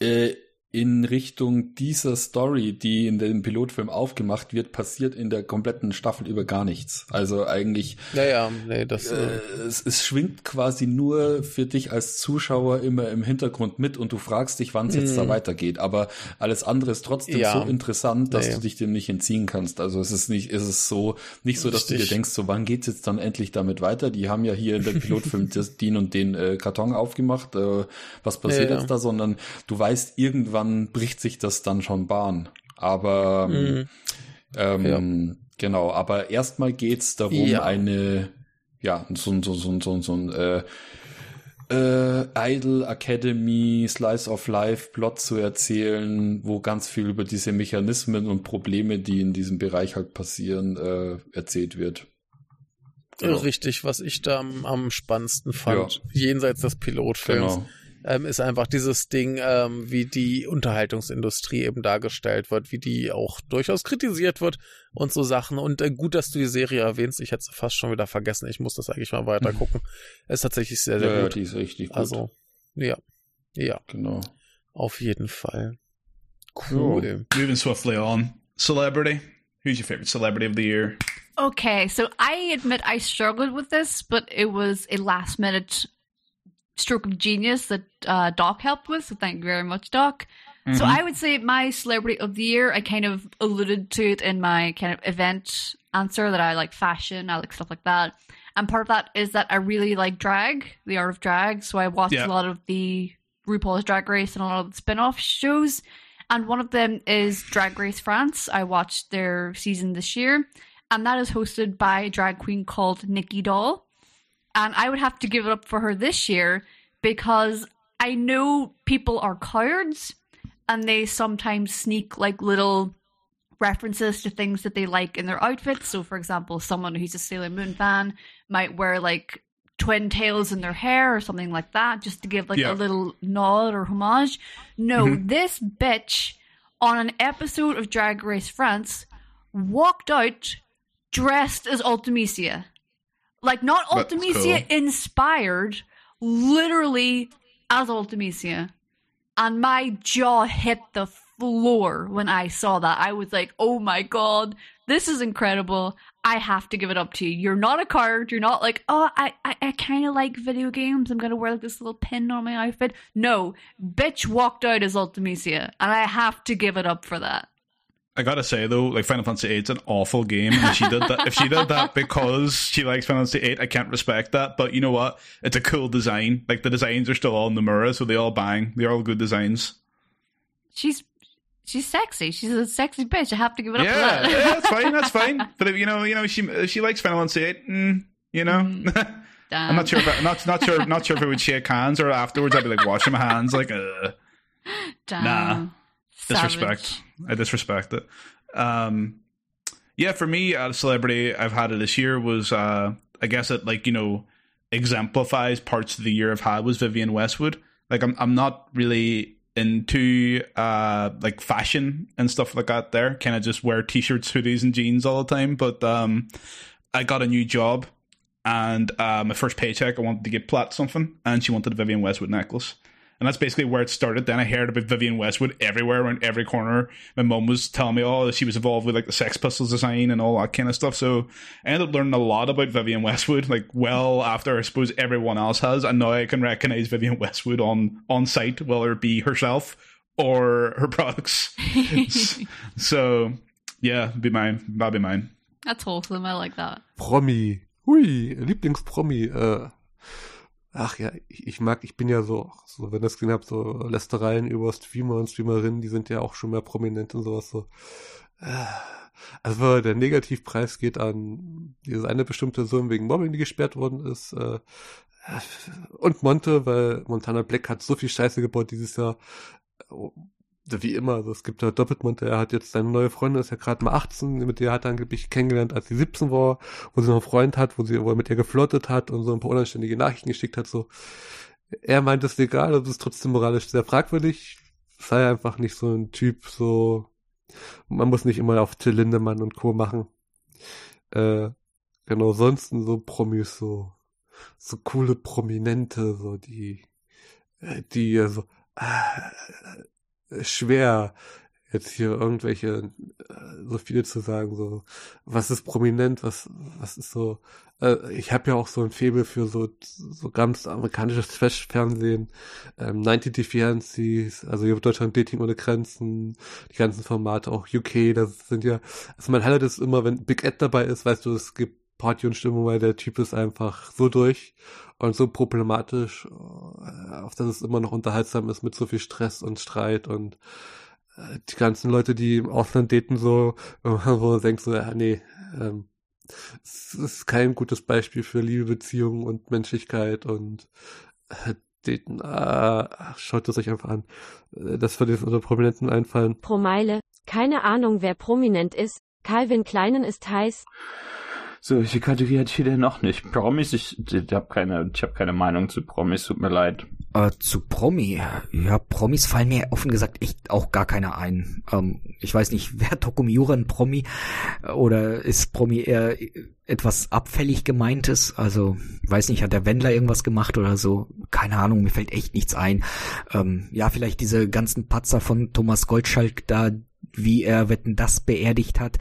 äh, in Richtung dieser Story, die in dem Pilotfilm aufgemacht wird, passiert in der kompletten Staffel über gar nichts. Also eigentlich. Naja, nee, das. Äh, äh, es, es schwingt quasi nur für dich als Zuschauer immer im Hintergrund mit und du fragst dich, wann es jetzt da mhm. weitergeht. Aber alles andere ist trotzdem ja. so interessant, dass nee. du dich dem nicht entziehen kannst. Also es ist nicht, ist es so, nicht so, dass Richtig. du dir denkst, so wann geht's jetzt dann endlich damit weiter? Die haben ja hier in dem Pilotfilm den und den äh, Karton aufgemacht. Äh, was passiert ja. jetzt da? Sondern du weißt irgendwann irgendwann bricht sich das dann schon Bahn. Aber mhm. ähm, Genau, aber erstmal geht's darum, ja. eine, ja, so, so, so, so, so ein äh, äh, Idol Academy Slice of Life Plot zu erzählen, wo ganz viel über diese Mechanismen und Probleme, die in diesem Bereich halt passieren, äh, erzählt wird. Genau. Richtig, was ich da am, am spannendsten fand, ja. jenseits des Pilotfilms. Genau ähm, ist einfach dieses Ding, ähm, wie die Unterhaltungsindustrie eben dargestellt wird, wie die auch durchaus kritisiert wird und so Sachen. Und äh, gut, dass du die Serie erwähnst. Ich hätte es fast schon wieder vergessen. Ich muss das eigentlich mal weiter mhm. gucken. ist tatsächlich sehr, sehr ja, gut. Ja, die ist richtig gut. Also, ja. Ja. Genau. Auf jeden Fall. Cool. Oh. Moving swiftly on. Celebrity. Who's your favorite celebrity of the year? Okay, so I admit I struggled with this, but it was a last minute stroke of genius that uh, Doc helped with. So thank you very much, Doc. Mm-hmm. So I would say my celebrity of the year. I kind of alluded to it in my kind of event answer that I like fashion, I like stuff like that. And part of that is that I really like drag, the art of drag. So I watched yeah. a lot of the RuPaul's Drag Race and a lot of the spin-off shows. And one of them is Drag Race France. I watched their season this year. And that is hosted by a drag queen called Nikki Doll. And I would have to give it up for her this year because I know people are cowards and they sometimes sneak like little references to things that they like in their outfits. So, for example, someone who's a Sailor Moon fan might wear like twin tails in their hair or something like that just to give like yeah. a little nod or homage. No, mm-hmm. this bitch on an episode of Drag Race France walked out dressed as Ultimisia. Like not Ultimisia cool. inspired, literally as Ultimisia. And my jaw hit the floor when I saw that. I was like, oh my god, this is incredible. I have to give it up to you. You're not a card. You're not like, oh, I, I, I kind of like video games. I'm going to wear like this little pin on my outfit. No, bitch walked out as Ultimisia, and I have to give it up for that. I gotta say though, like Final Fantasy VIII is an awful game. And she did that. if she did that because she likes Final Fantasy VIII, I can't respect that. But you know what? It's a cool design. Like the designs are still all in the mirror, so they all bang. They're all good designs. She's she's sexy. She's a sexy bitch. I have to give it up. Yeah, that. yeah, that's fine. That's fine. But if, you know, you know, she she likes Final Fantasy VIII. Mm, you know. Mm, I'm not sure. If I, not not sure. Not sure if it would shake hands or afterwards. I'd be like washing my hands. Like, uh, Damn. nah. Disrespect. I disrespect it. Um, yeah, for me, a celebrity I've had it this year was, uh, I guess it like you know exemplifies parts of the year I've had was Vivienne Westwood. Like I'm, I'm not really into uh like fashion and stuff like that. There, kind of just wear t-shirts, hoodies, and jeans all the time. But um, I got a new job, and uh, my first paycheck, I wanted to get Platt something, and she wanted a Vivienne Westwood necklace and that's basically where it started. Then I heard about Vivian Westwood everywhere, around every corner. My mum was telling me, oh, she was involved with like the Sex Pistols design and all that kind of stuff. So I ended up learning a lot about Vivian Westwood, like well after I suppose everyone else has, and now I can recognize Vivian Westwood on on site, whether it be herself or her products. so yeah, be mine. That'd be mine. That's awesome. I like that. Promi. Hui, Lieblingspromi. Äh, euh, Ach ja, ich, ich, mag, ich bin ja so, so wenn das gesehen habt, so Lästereien über Streamer und Streamerinnen, die sind ja auch schon mehr prominent und sowas so. Äh, also der Negativpreis geht an diese eine bestimmte Person wegen Mobbing, die gesperrt worden ist. Äh, und Monte, weil Montana Black hat so viel Scheiße gebaut dieses Jahr wie immer, also es gibt da Doppeltmonte, er hat jetzt seine neue Freundin, ist ja gerade mal 18, mit der hat er angeblich kennengelernt, als sie 17 war, wo sie noch einen Freund hat, wo sie, wo er mit ihr geflirtet hat und so ein paar unanständige Nachrichten geschickt hat, so. Er meint es legal, das ist trotzdem moralisch sehr fragwürdig, sei einfach nicht so ein Typ, so, man muss nicht immer auf Till Lindemann und Co. machen. Äh, genau, sonst so Promis, so, so coole Prominente, so die, äh, die so, äh, schwer, jetzt hier irgendwelche, äh, so viele zu sagen, so, was ist prominent, was, was ist so, äh, ich habe ja auch so ein Faible für so, so ganz amerikanisches Trash-Fernsehen, ähm, 90 Defiancies, also hier Deutschland Dating ohne Grenzen, die ganzen Formate, auch UK, das sind ja, also mein Highlight ist immer, wenn Big Ed dabei ist, weißt du, es gibt Party und Stimmung, weil der Typ ist einfach so durch und so problematisch, äh, auf dass es immer noch unterhaltsam ist mit so viel Stress und Streit und die ganzen Leute, die im Ausland daten, so, wo du denkst, so, ja, nee, ähm, es ist kein gutes Beispiel für Liebe, Beziehungen und Menschlichkeit und äh, daten, ah, schaut es euch einfach an. Äh, das würde jetzt unter Prominenten einfallen. Pro Meile, keine Ahnung, wer prominent ist. Calvin Kleinen ist heiß. So, welche Kategorie hatte ich hier denn noch nicht? Promis? Ich, ich habe keine, ich hab keine Meinung zu Promis, tut mir leid. Äh, zu Promi? Ja, Promis fallen mir offen gesagt echt auch gar keine ein. Ähm, ich weiß nicht, wer Tokumiura ein Promi? Oder ist Promi eher etwas abfällig gemeintes? Also, weiß nicht, hat der Wendler irgendwas gemacht oder so? Keine Ahnung, mir fällt echt nichts ein. Ähm, ja, vielleicht diese ganzen Patzer von Thomas Goldschalk da, wie er Wetten das beerdigt hat.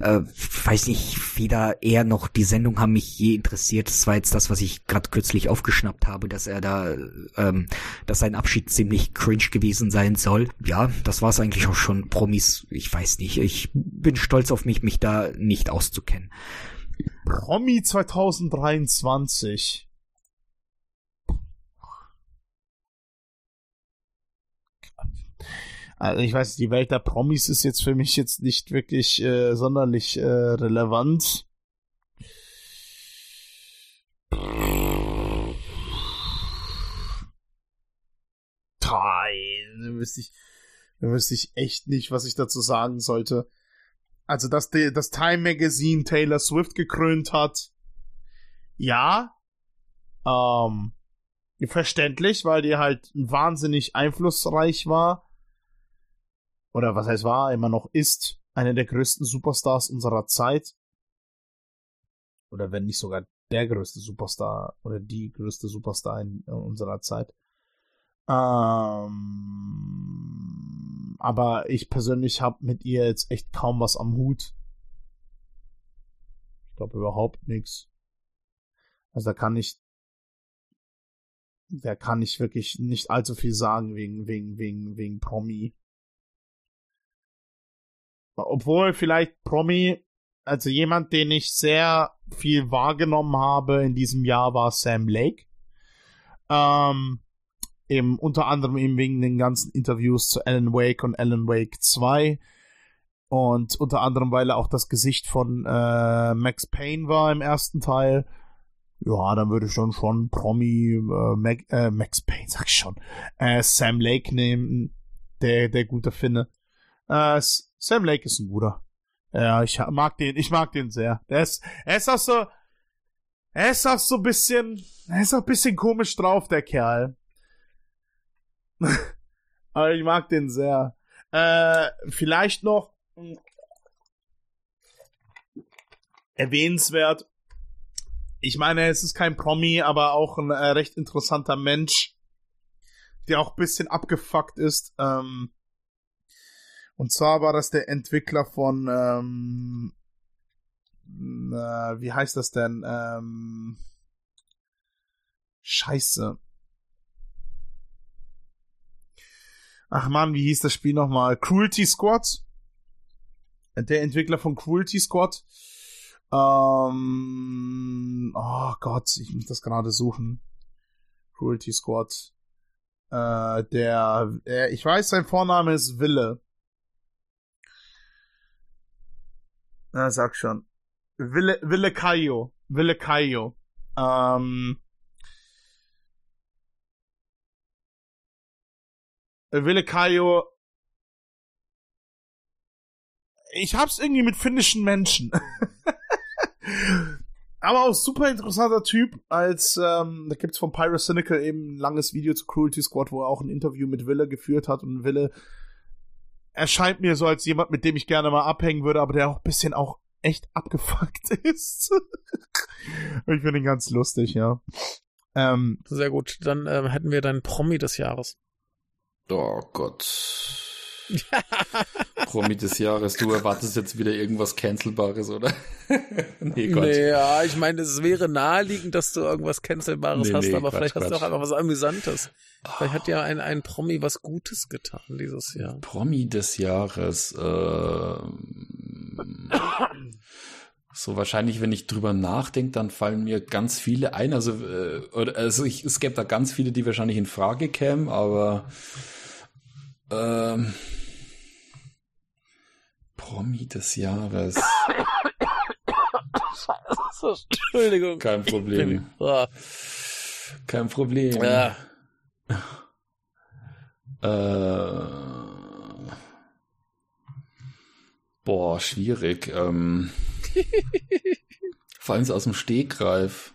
Äh, weiß nicht, weder er noch die Sendung haben mich je interessiert. Das war jetzt das, was ich gerade kürzlich aufgeschnappt habe, dass er da, ähm, dass sein Abschied ziemlich cringe gewesen sein soll. Ja, das war es eigentlich auch schon. Promis, ich weiß nicht. Ich bin stolz auf mich, mich da nicht auszukennen. Promi 2023. Also ich weiß, die Welt der Promis ist jetzt für mich jetzt nicht wirklich äh, sonderlich äh, relevant. Da wüsste ich, da wüsste ich echt nicht, was ich dazu sagen sollte. Also, dass das Time Magazine Taylor Swift gekrönt hat, ja, ähm, verständlich, weil die halt wahnsinnig einflussreich war oder was heißt war, immer noch ist, eine der größten Superstars unserer Zeit. Oder wenn nicht sogar der größte Superstar oder die größte Superstar in, in unserer Zeit. Ähm, aber ich persönlich habe mit ihr jetzt echt kaum was am Hut. Ich glaube überhaupt nichts. Also da kann ich, da kann ich wirklich nicht allzu viel sagen wegen, wegen, wegen, wegen Promi. Obwohl vielleicht Promi, also jemand, den ich sehr viel wahrgenommen habe in diesem Jahr, war Sam Lake. Ähm, eben unter anderem eben wegen den ganzen Interviews zu Alan Wake und Alan Wake 2. Und unter anderem, weil er auch das Gesicht von äh, Max Payne war im ersten Teil. Ja, dann würde ich schon schon Promi äh, Mac, äh, Max Payne, sag ich schon, äh, Sam Lake nehmen, der der gute Finne. Äh, Sam Lake ist ein guter. Ja, ich mag den, ich mag den sehr. Der ist, er ist auch so, er ist auch so ein bisschen, er ist auch ein bisschen komisch drauf, der Kerl. Aber ich mag den sehr. Äh, vielleicht noch erwähnenswert. Ich meine, es ist kein Promi, aber auch ein äh, recht interessanter Mensch, der auch ein bisschen abgefuckt ist. Ähm, und zwar war das der Entwickler von, ähm, äh, wie heißt das denn? Ähm, Scheiße. Ach man, wie hieß das Spiel nochmal? Cruelty Squad. Der Entwickler von Cruelty Squad. Ähm, oh Gott, ich muss das gerade suchen. Cruelty Squad. Äh, der, äh, ich weiß, sein Vorname ist Wille. Na, sag schon. Wille, Wille Kaio. Wille Kaio. Ähm, Wille Kaio. Ich hab's irgendwie mit finnischen Menschen. Aber auch super interessanter Typ, als ähm, da gibt's von Pyrocynical eben ein langes Video zu Cruelty Squad, wo er auch ein Interview mit Wille geführt hat und Wille erscheint mir so als jemand, mit dem ich gerne mal abhängen würde, aber der auch ein bisschen auch echt abgefuckt ist. ich finde ihn ganz lustig, ja. Ähm, Sehr gut. Dann ähm, hätten wir dann Promi des Jahres. Oh Gott. Promi des Jahres, du erwartest jetzt wieder irgendwas Cancelbares, oder? nee, Gott. Naja, ich meine, es wäre naheliegend, dass du irgendwas Cancelbares nee, hast, nee, aber Quatsch, vielleicht Quatsch. hast du auch einfach was Amüsantes. Vielleicht hat ja ein, ein Promi was Gutes getan dieses Jahr. Promi des Jahres, äh, so wahrscheinlich, wenn ich drüber nachdenke, dann fallen mir ganz viele ein. Also, äh, also ich, es gäbe da ganz viele, die wahrscheinlich in Frage kämen, aber ähm, Promi des Jahres. Scheiße, Entschuldigung. Kein Problem. Oh. Kein Problem. Ja. Äh, boah, schwierig. Ähm, vor allem so aus dem Stegreif.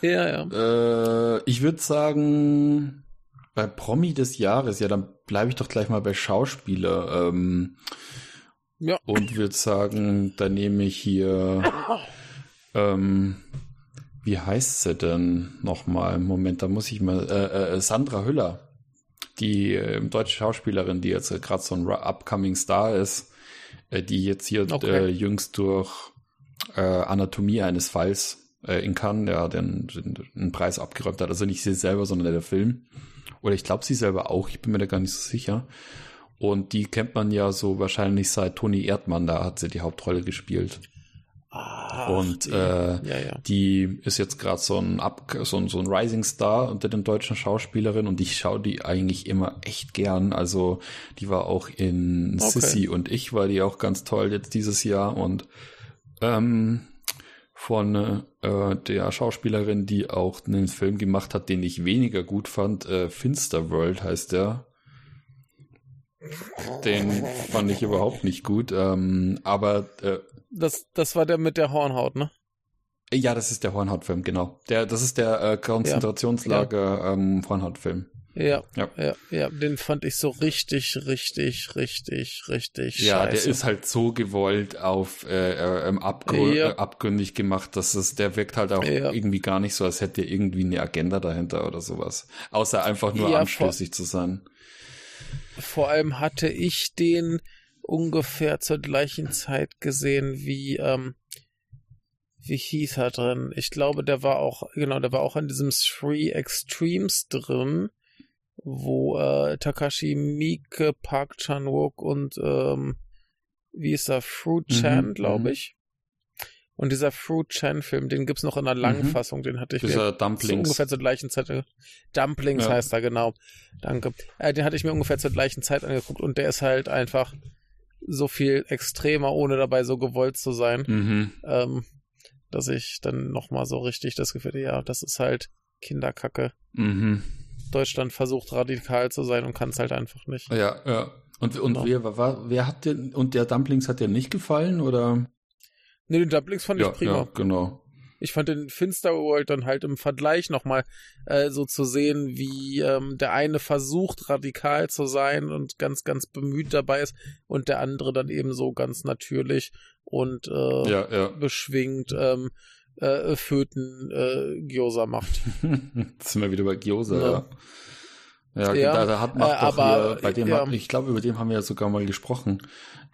Ja, ja. Äh, ich würde sagen, bei Promi des Jahres, ja, dann bleibe ich doch gleich mal bei Schauspieler. Ähm, ja. Und würde sagen, da nehme ich hier, ähm, wie heißt sie denn nochmal? Moment, da muss ich mal, äh, äh, Sandra Hüller, die äh, deutsche Schauspielerin, die jetzt gerade so ein upcoming Star ist, äh, die jetzt hier okay. äh, jüngst durch äh, Anatomie eines Falls in Cannes, ja, den, den, den Preis abgeräumt hat. Also nicht sie selber, sondern der Film. Oder ich glaube sie selber auch, ich bin mir da gar nicht so sicher. Und die kennt man ja so wahrscheinlich seit Toni Erdmann, da hat sie die Hauptrolle gespielt. Ach, und die, äh, ja, ja. die ist jetzt gerade so ein Up, so ein so ein Rising Star unter den deutschen Schauspielerinnen und ich schaue die eigentlich immer echt gern. Also die war auch in Okay. Sissy und ich war die auch ganz toll jetzt dieses Jahr und ähm, von äh, der Schauspielerin, die auch einen Film gemacht hat, den ich weniger gut fand, äh, Finsterworld heißt der. Den fand ich überhaupt nicht gut. Ähm, aber äh, Das, das war der mit der Hornhaut, ne? ja, das ist der Hornhautfilm, genau. Der, das ist der äh, Konzentrationslager ähm, Hornhautfilm. Ja, Ja. ja, ja, den fand ich so richtig, richtig, richtig, richtig Ja, der scheiße. ist halt so gewollt auf äh, äh, ähm, abgrund, Ja. äh, abgründig gemacht, dass es, der wirkt halt auch Ja. irgendwie gar nicht so, als hätte er irgendwie eine Agenda dahinter oder sowas. Außer einfach nur Ja, anstößig zu sein. Vor allem hatte ich den ungefähr zur gleichen Zeit gesehen wie, ähm, wie hieß er drin? Ich glaube, der war auch, genau, der war auch in diesem Three Extremes drin, wo äh, Takashi Miike, Park Chan-wook und ähm, wie ist er, Fruit Mhm, Chan, glaube mhm. ich. Und dieser Fruit Chan-Film, den gibt's noch in einer langen Mhm. Fassung, den hatte ich Dieser mir Dumplings. ungefähr zur gleichen Zeit. Dumplings Ja. heißt er, genau. Danke. Äh, den hatte ich mir ungefähr zur gleichen Zeit angeguckt und der ist halt einfach so viel extremer, ohne dabei so gewollt zu sein, Mhm. ähm, dass ich dann nochmal so richtig das Gefühl, ja, das ist halt Kinderkacke. Mhm. Deutschland versucht radikal zu sein und kann es halt einfach nicht. Ja, ja. Und, und Genau. wer, war, wer hat den, und der Dumplings hat dir nicht gefallen, oder? Nee, den Dumplings fand ja, ich prima. ja, genau. Ich fand den Finsterworld dann halt im Vergleich nochmal äh, so zu sehen, wie ähm, der eine versucht, radikal zu sein und ganz, ganz bemüht dabei ist und der andere dann eben so ganz natürlich und äh, Ja, ja. beschwingt ähm, äh, Föten äh, Gyoza macht. Jetzt sind wir wieder bei Gyoza, Ja. ja. Ja, Ja, da, da hat macht äh, doch aber, hier, bei dem, ja. hat, ich glaube, über den haben wir ja sogar mal gesprochen.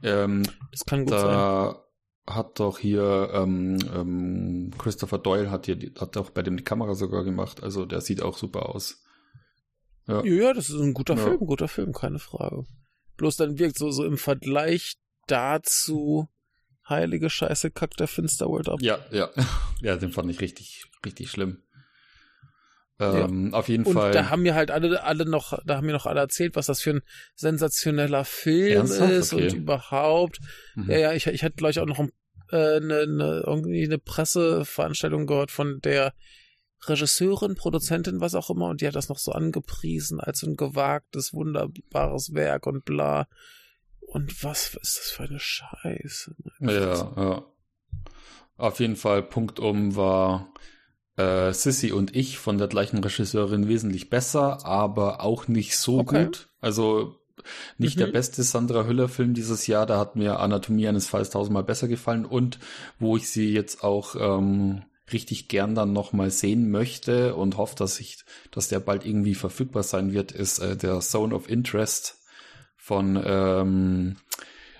Ähm, Das kann gut sein. da hat doch hier ähm, ähm, Christopher Doyle hat hier hat auch bei dem die Kamera sogar gemacht. Also der sieht auch super aus. Ja. Ja, ja, das ist ein guter Ja. Film, guter Film, keine Frage. Bloß dann wirkt so, so im Vergleich dazu heilige Scheiße kackt der Finsterworld ab. Ja, ja. Ja, den fand ich richtig, richtig schlimm. Ähm, Auf jeden Und Fall. da haben mir halt alle, alle noch, da haben mir noch alle erzählt, was das für ein sensationeller Film Ernsthaft? ist Okay. und überhaupt. Mhm. Ja, ja, ich, ich hatte gleich auch noch ein, äh, eine, eine, irgendwie eine Presseveranstaltung gehört von der Regisseurin, Produzentin, was auch immer, und die hat das noch so angepriesen als ein gewagtes, wunderbares Werk und bla. Und was ist das für eine Scheiße? Ja, ja. Auf jeden Fall, Punkt um war äh, Sissy und ich von der gleichen Regisseurin wesentlich besser, aber auch nicht so Okay. gut. Also nicht Mhm. der beste Sandra Hüller-Film dieses Jahr, da hat mir Anatomie eines Falls tausendmal besser gefallen und wo ich sie jetzt auch ähm, richtig gern dann nochmal sehen möchte und hoffe, dass ich, dass der bald irgendwie verfügbar sein wird, ist äh, der Zone of Interest von ähm,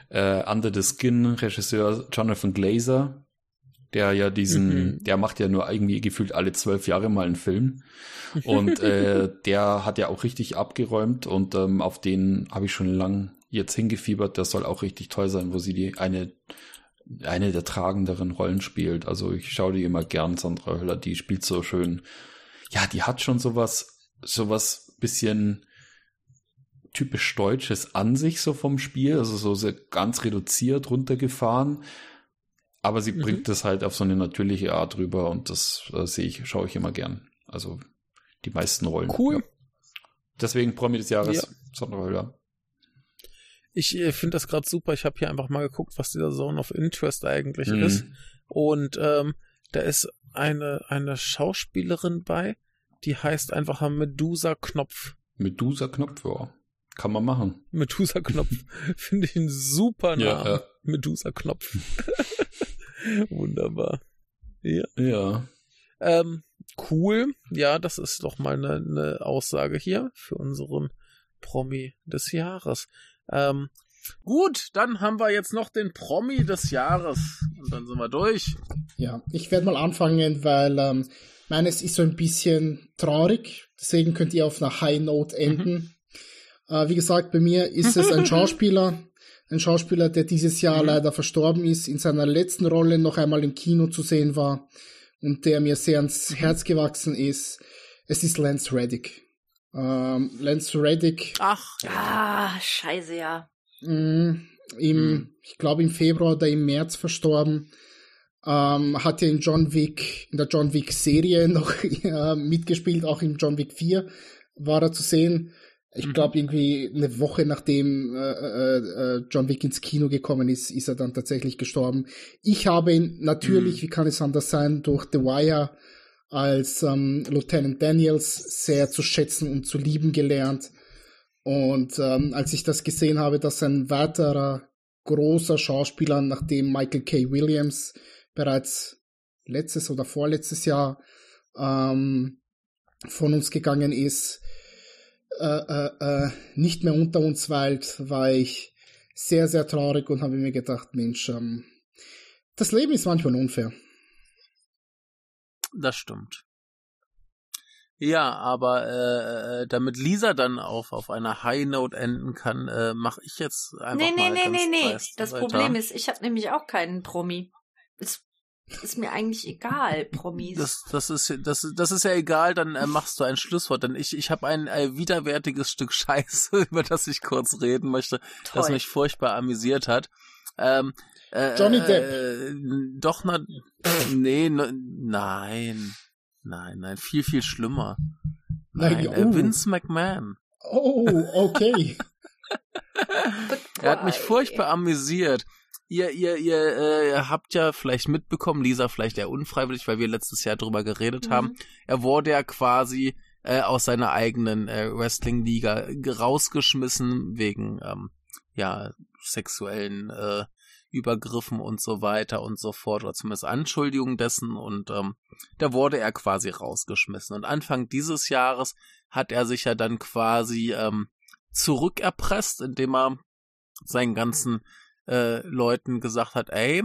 äh, Under the Skin Regisseur Jonathan Glazer, der ja diesen, Mhm. der macht ja nur irgendwie gefühlt alle zwölf Jahre mal einen Film und äh, der hat ja auch richtig abgeräumt und ähm, auf den habe ich schon lang jetzt hingefiebert. Der soll auch richtig toll sein, wo sie die eine eine der tragenderen Rollen spielt. Also ich schaue die immer gern, Sandra Höller, die spielt so schön. Ja, die hat schon sowas, sowas bisschen typisch Deutsches an sich so vom Spiel, also so sehr ganz reduziert runtergefahren. Aber sie mhm. bringt das halt auf so eine natürliche Art rüber und das äh, sehe ich, schaue ich immer gern. Also die meisten Rollen. Cool. Ja. Deswegen Promi des Jahres, ja. Sonderhöhler. Ich äh, finde das gerade super. Ich habe hier einfach mal geguckt, was dieser Zone of Interest eigentlich mhm. ist. Und ähm, da ist eine, eine Schauspielerin bei, die heißt einfach Medusa Knopf. Medusa Knopf, ja. Kann man machen. Medusa Knopf. Finde ich ein super Name. Ja, ja. Medusa Knopf. Wunderbar. Ja. Ja. Ähm, cool. Ja, das ist doch mal eine, eine Aussage hier für unseren Promi des Jahres. Ähm, gut, dann haben wir jetzt noch den Promi des Jahres. Und dann sind wir durch. Ja, ich werde mal anfangen, weil ähm, meines ist so ein bisschen traurig. Deswegen könnt ihr auf einer High Note enden. Mhm. Äh, wie gesagt, bei mir ist es ein Schauspieler. Ein Schauspieler, der dieses Jahr mhm. leider verstorben ist, in seiner letzten Rolle noch einmal im Kino zu sehen war und der mir sehr ans mhm. Herz gewachsen ist. Es ist Lance Reddick. Ähm, Lance Reddick. Ach, ah, scheiße, ja. Mh, im, mhm. ich glaube im Februar oder im März verstorben. Ähm, hat ja in John Wick, in der John Wick Serie noch äh, mitgespielt, auch in John Wick 4 war er zu sehen. Ich mhm. glaube, irgendwie eine Woche nachdem äh, äh, äh, John Wick ins Kino gekommen ist, ist er dann tatsächlich gestorben. Ich habe ihn natürlich, mhm. wie kann es anders sein, durch The Wire als ähm, Lieutenant Daniels sehr zu schätzen und zu lieben gelernt. Und ähm, als ich das gesehen habe, dass ein weiterer großer Schauspieler, nachdem Michael K. Williams bereits letztes oder vorletztes Jahr ähm, von uns gegangen ist, äh, äh, äh, nicht mehr unter uns weilt, war ich sehr, sehr traurig und habe mir gedacht, Mensch, ähm, das Leben ist manchmal unfair. Das stimmt. Ja, aber äh, äh, damit Lisa dann auf, auf einer High Note enden kann, äh, mache ich jetzt einfach nee, nee, mal nee, ganz nee, nee, nee. Das weiter. Problem ist, ich habe nämlich auch keinen Promi. Es ist mir eigentlich egal, Promis. Das, das, ist, das, das ist ja egal, dann äh, machst du ein Schlusswort. Denn ich, ich habe ein äh, widerwärtiges Stück Scheiße, über das ich kurz reden möchte, Toll. das mich furchtbar amüsiert hat. Ähm, äh, Johnny Depp. Äh, doch, na, nee, ne, nein. Nein, nein, viel, viel schlimmer. Nein, nein oh. Vince McMahon. Oh, okay. er hat mich furchtbar amüsiert. Ihr, ihr, ihr äh, habt ja vielleicht mitbekommen, Lisa vielleicht eher unfreiwillig, weil wir letztes Jahr drüber geredet mhm. haben. Er wurde ja quasi äh, aus seiner eigenen äh, Wrestling-Liga rausgeschmissen wegen ähm, ja sexuellen äh, Übergriffen und so weiter und so fort, oder zumindest Anschuldigungen dessen und ähm, da wurde er quasi rausgeschmissen. Und Anfang dieses Jahres hat er sich ja dann quasi ähm, zurückerpresst, indem er seinen ganzen äh, Leuten gesagt hat, ey,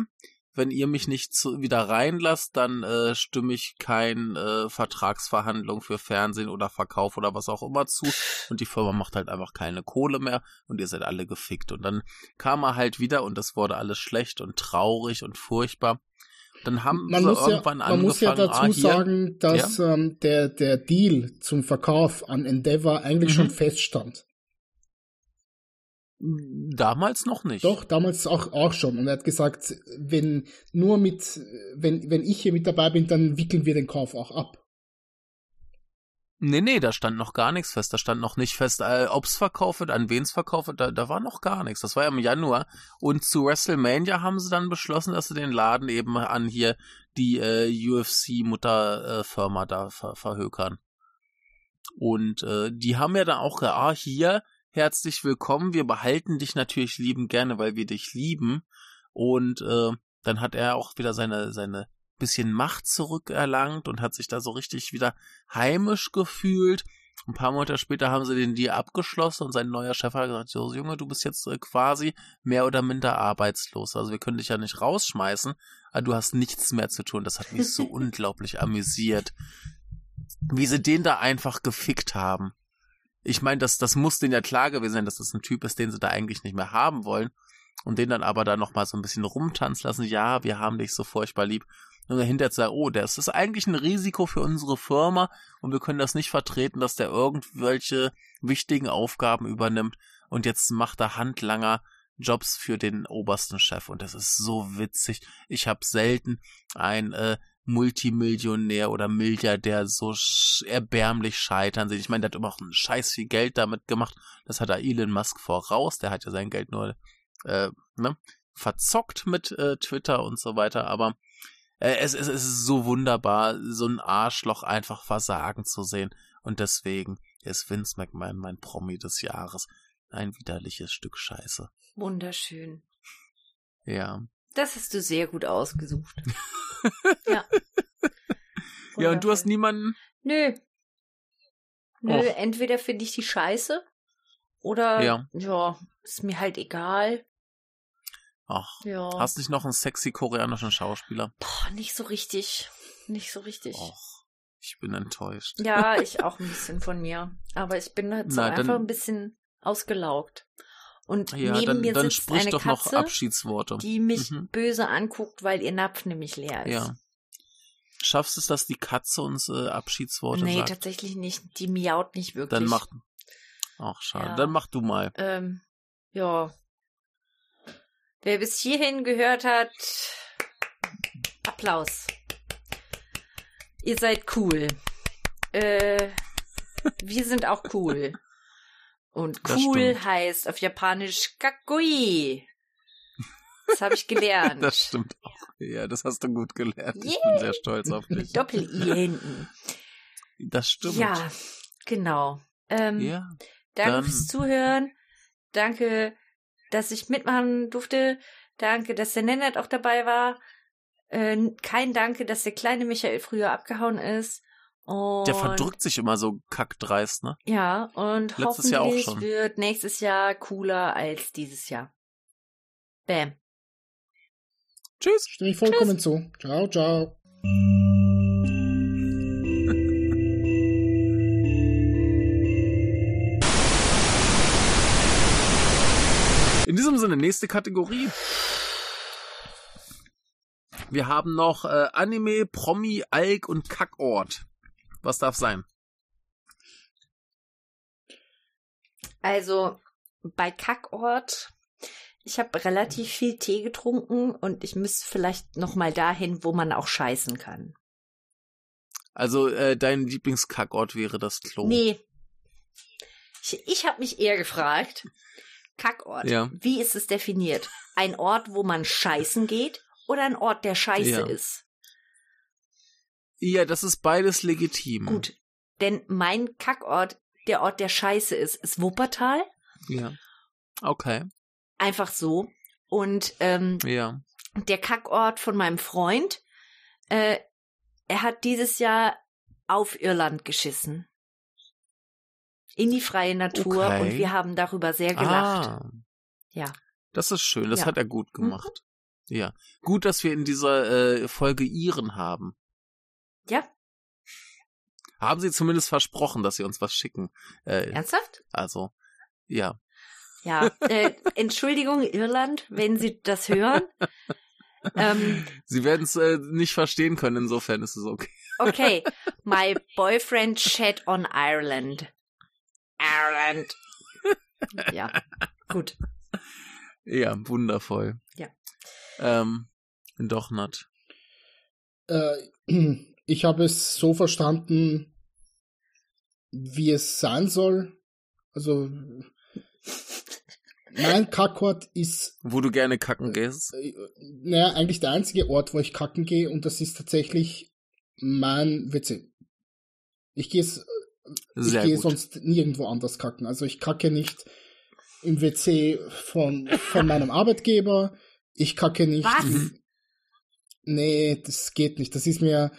wenn ihr mich nicht zu, wieder reinlasst, dann äh, stimme ich kein äh, Vertragsverhandlung für Fernsehen oder Verkauf oder was auch immer zu und die Firma macht halt einfach keine Kohle mehr und ihr seid alle gefickt und dann kam er halt wieder und das wurde alles schlecht und traurig und furchtbar. Dann haben man sie irgendwann ja, man muss ja dazu ah, sagen, dass ja? ähm, der der Deal zum Verkauf an Endeavor eigentlich mhm. schon feststand. Damals noch nicht. Doch, damals auch, auch schon. Und er hat gesagt, wenn nur mit, wenn, wenn ich hier mit dabei bin, dann wickeln wir den Kauf auch ab. Nee, nee, da stand noch gar nichts fest. Da stand noch nicht fest, äh, ob's verkauft wird, an wen's verkauft wird. Da, da war noch gar nichts. Das war ja im Januar. Und zu WrestleMania haben sie dann beschlossen, dass sie den Laden eben an hier die äh, UFC-Mutterfirma äh, da ver verhökern. Und äh, die haben ja dann auch ah, hier, herzlich willkommen. Wir behalten dich natürlich lieben gerne, weil wir dich lieben. Und äh, dann hat er auch wieder seine, seine bisschen Macht zurückerlangt und hat sich da so richtig wieder heimisch gefühlt. Ein paar Monate später haben sie den Deal abgeschlossen und sein neuer Chef hat gesagt, so Junge, du bist jetzt äh, quasi mehr oder minder arbeitslos. Also wir können dich ja nicht rausschmeißen, aber du hast nichts mehr zu tun. Das hat mich so unglaublich amüsiert, wie sie den da einfach gefickt haben ich meine, das, das muss denen ja klar gewesen sein, dass das ein Typ ist, den sie da eigentlich nicht mehr haben wollen. und den dann aber da nochmal so ein bisschen rumtanzen lassen, ja, wir haben dich so furchtbar lieb. Und dahinter zu sagen, oh, das ist eigentlich ein Risiko für unsere Firma und wir können das nicht vertreten, dass der irgendwelche wichtigen Aufgaben übernimmt und jetzt macht er Handlanger Jobs für den obersten Chef und das ist so witzig. Ich habe selten ein äh, Multimillionär oder Milliardär so sch erbärmlich scheitern sehen. Ich meine, der hat immer auch ein scheiß viel Geld damit gemacht. Das hat er Elon Musk voraus. Der hat ja sein Geld nur äh, ne, verzockt mit äh, Twitter und so weiter. Aber äh, es, es, es ist so wunderbar, so ein Arschloch einfach versagen zu sehen. Und deswegen ist Vince McMahon mein Promi des Jahres. Ein widerliches Stück Scheiße. Wunderschön. Ja. Das hast du sehr gut ausgesucht. ja. Ja, und du hast niemanden? Nö. Nö, Och. entweder finde ich die scheiße oder ja. ja, ist mir halt egal. Ach, ja. hast nicht noch einen sexy koreanischen Schauspieler? Boah, nicht so richtig. Nicht so richtig. Och, ich bin enttäuscht. Ja, ich auch ein bisschen von mir. Aber ich bin halt so Na, einfach ein bisschen ausgelaugt. Und ja, neben dann, mir dann sitzt eine doch Katze, noch Abschiedsworte. die mich mhm. böse anguckt, weil ihr Napf nämlich leer ist. Ja. Schaffst du es, dass die Katze uns äh, Abschiedsworte nee, sagt? Nee, tatsächlich nicht. Die miaut nicht wirklich. Dann mach. Ach, schade. Ja. Dann mach du mal. Ähm, ja. Wer bis hierhin gehört hat, Applaus. Ihr seid cool. Äh, wir sind auch cool. Und cool heißt auf Japanisch Kakui. Das habe ich gelernt. Das stimmt auch. Ja, das hast du gut gelernt. Yeah. Ich bin sehr stolz auf dich. Mit Doppel-I hinten. Das stimmt. Ja, genau. Ähm, ja, danke dann. fürs Zuhören. Danke, dass ich mitmachen durfte. Danke, dass der Nennert auch dabei war. Äh, kein Danke, dass der kleine Michael früher abgehauen ist. Und der verdrückt sich immer so kackdreist, ne? Ja, und Letztes hoffentlich wird nächstes Jahr cooler als dieses Jahr. Bam. Tschüss. Stimme ich vollkommen Tschüss. zu. Ciao, ciao. In diesem Sinne, nächste Kategorie. Wir haben noch äh, Anime, Promi, Alk und Kackort. Was darf sein? Also bei Kackort, ich habe relativ viel Tee getrunken und ich müsste vielleicht noch mal dahin, wo man auch scheißen kann. Also äh, dein Lieblingskackort wäre das Klo? Nee. Ich, ich habe mich eher gefragt, Kackort, ja. wie ist es definiert? Ein Ort, wo man scheißen geht oder ein Ort, der scheiße ja. ist? Ja, das ist beides legitim. Gut, denn mein Kackort, der Ort der Scheiße ist, ist Wuppertal. Ja. Okay. Einfach so. Und ähm, ja. der Kackort von meinem Freund, äh, er hat dieses Jahr auf Irland geschissen. In die freie Natur okay. und wir haben darüber sehr gelacht. Ah. Ja. Das ist schön, das ja. hat er gut mhm. gemacht. Mhm. Ja. Gut, dass wir in dieser äh, Folge Iren haben. Ja. Haben Sie zumindest versprochen, dass Sie uns was schicken. Äh, Ernsthaft? Also, ja. Ja, äh, Entschuldigung, Irland, wenn Sie das hören. Ähm, Sie werden es äh, nicht verstehen können, insofern ist es okay. Okay, my boyfriend chat on Ireland. Ireland. Ja, gut. Ja, wundervoll. Ja. Ähm, doch not. Äh, ich habe es so verstanden, wie es sein soll. Also mein Kackort ist. Wo du gerne kacken gehst? Äh, naja, eigentlich der einzige Ort, wo ich kacken gehe und das ist tatsächlich mein WC. Ich gehe ich gehe sonst nirgendwo anders kacken. Also ich kacke nicht im WC von, von meinem Arbeitgeber. Ich kacke nicht. Was? Nee, das geht nicht. Das ist mir.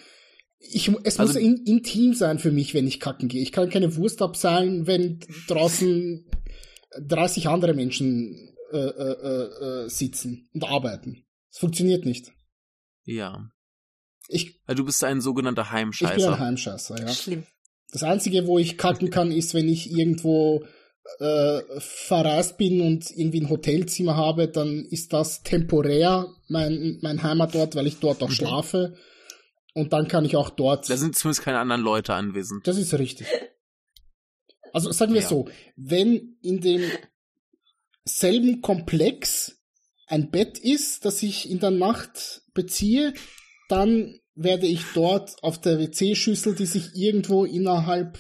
Ich, es also, muss in, intim sein für mich, wenn ich kacken gehe. Ich kann keine Wurst abseilen, wenn draußen 30 andere Menschen äh, äh, äh, sitzen und arbeiten. Es funktioniert nicht. Ja. Ich, also du bist ein sogenannter Heimscheißer. Ich bin ein Heimscheißer, ja. Schlimm. Das Einzige, wo ich kacken kann, ist, wenn ich irgendwo äh, verreist bin und irgendwie ein Hotelzimmer habe, dann ist das temporär mein, mein Heimatort, weil ich dort auch schlafe. Und dann kann ich auch dort. Da sind zumindest keine anderen Leute anwesend. Das ist richtig. Also sagen wir ja. so, wenn in dem selben Komplex ein Bett ist, das ich in der Nacht beziehe, dann werde ich dort auf der WC-Schüssel, die sich irgendwo innerhalb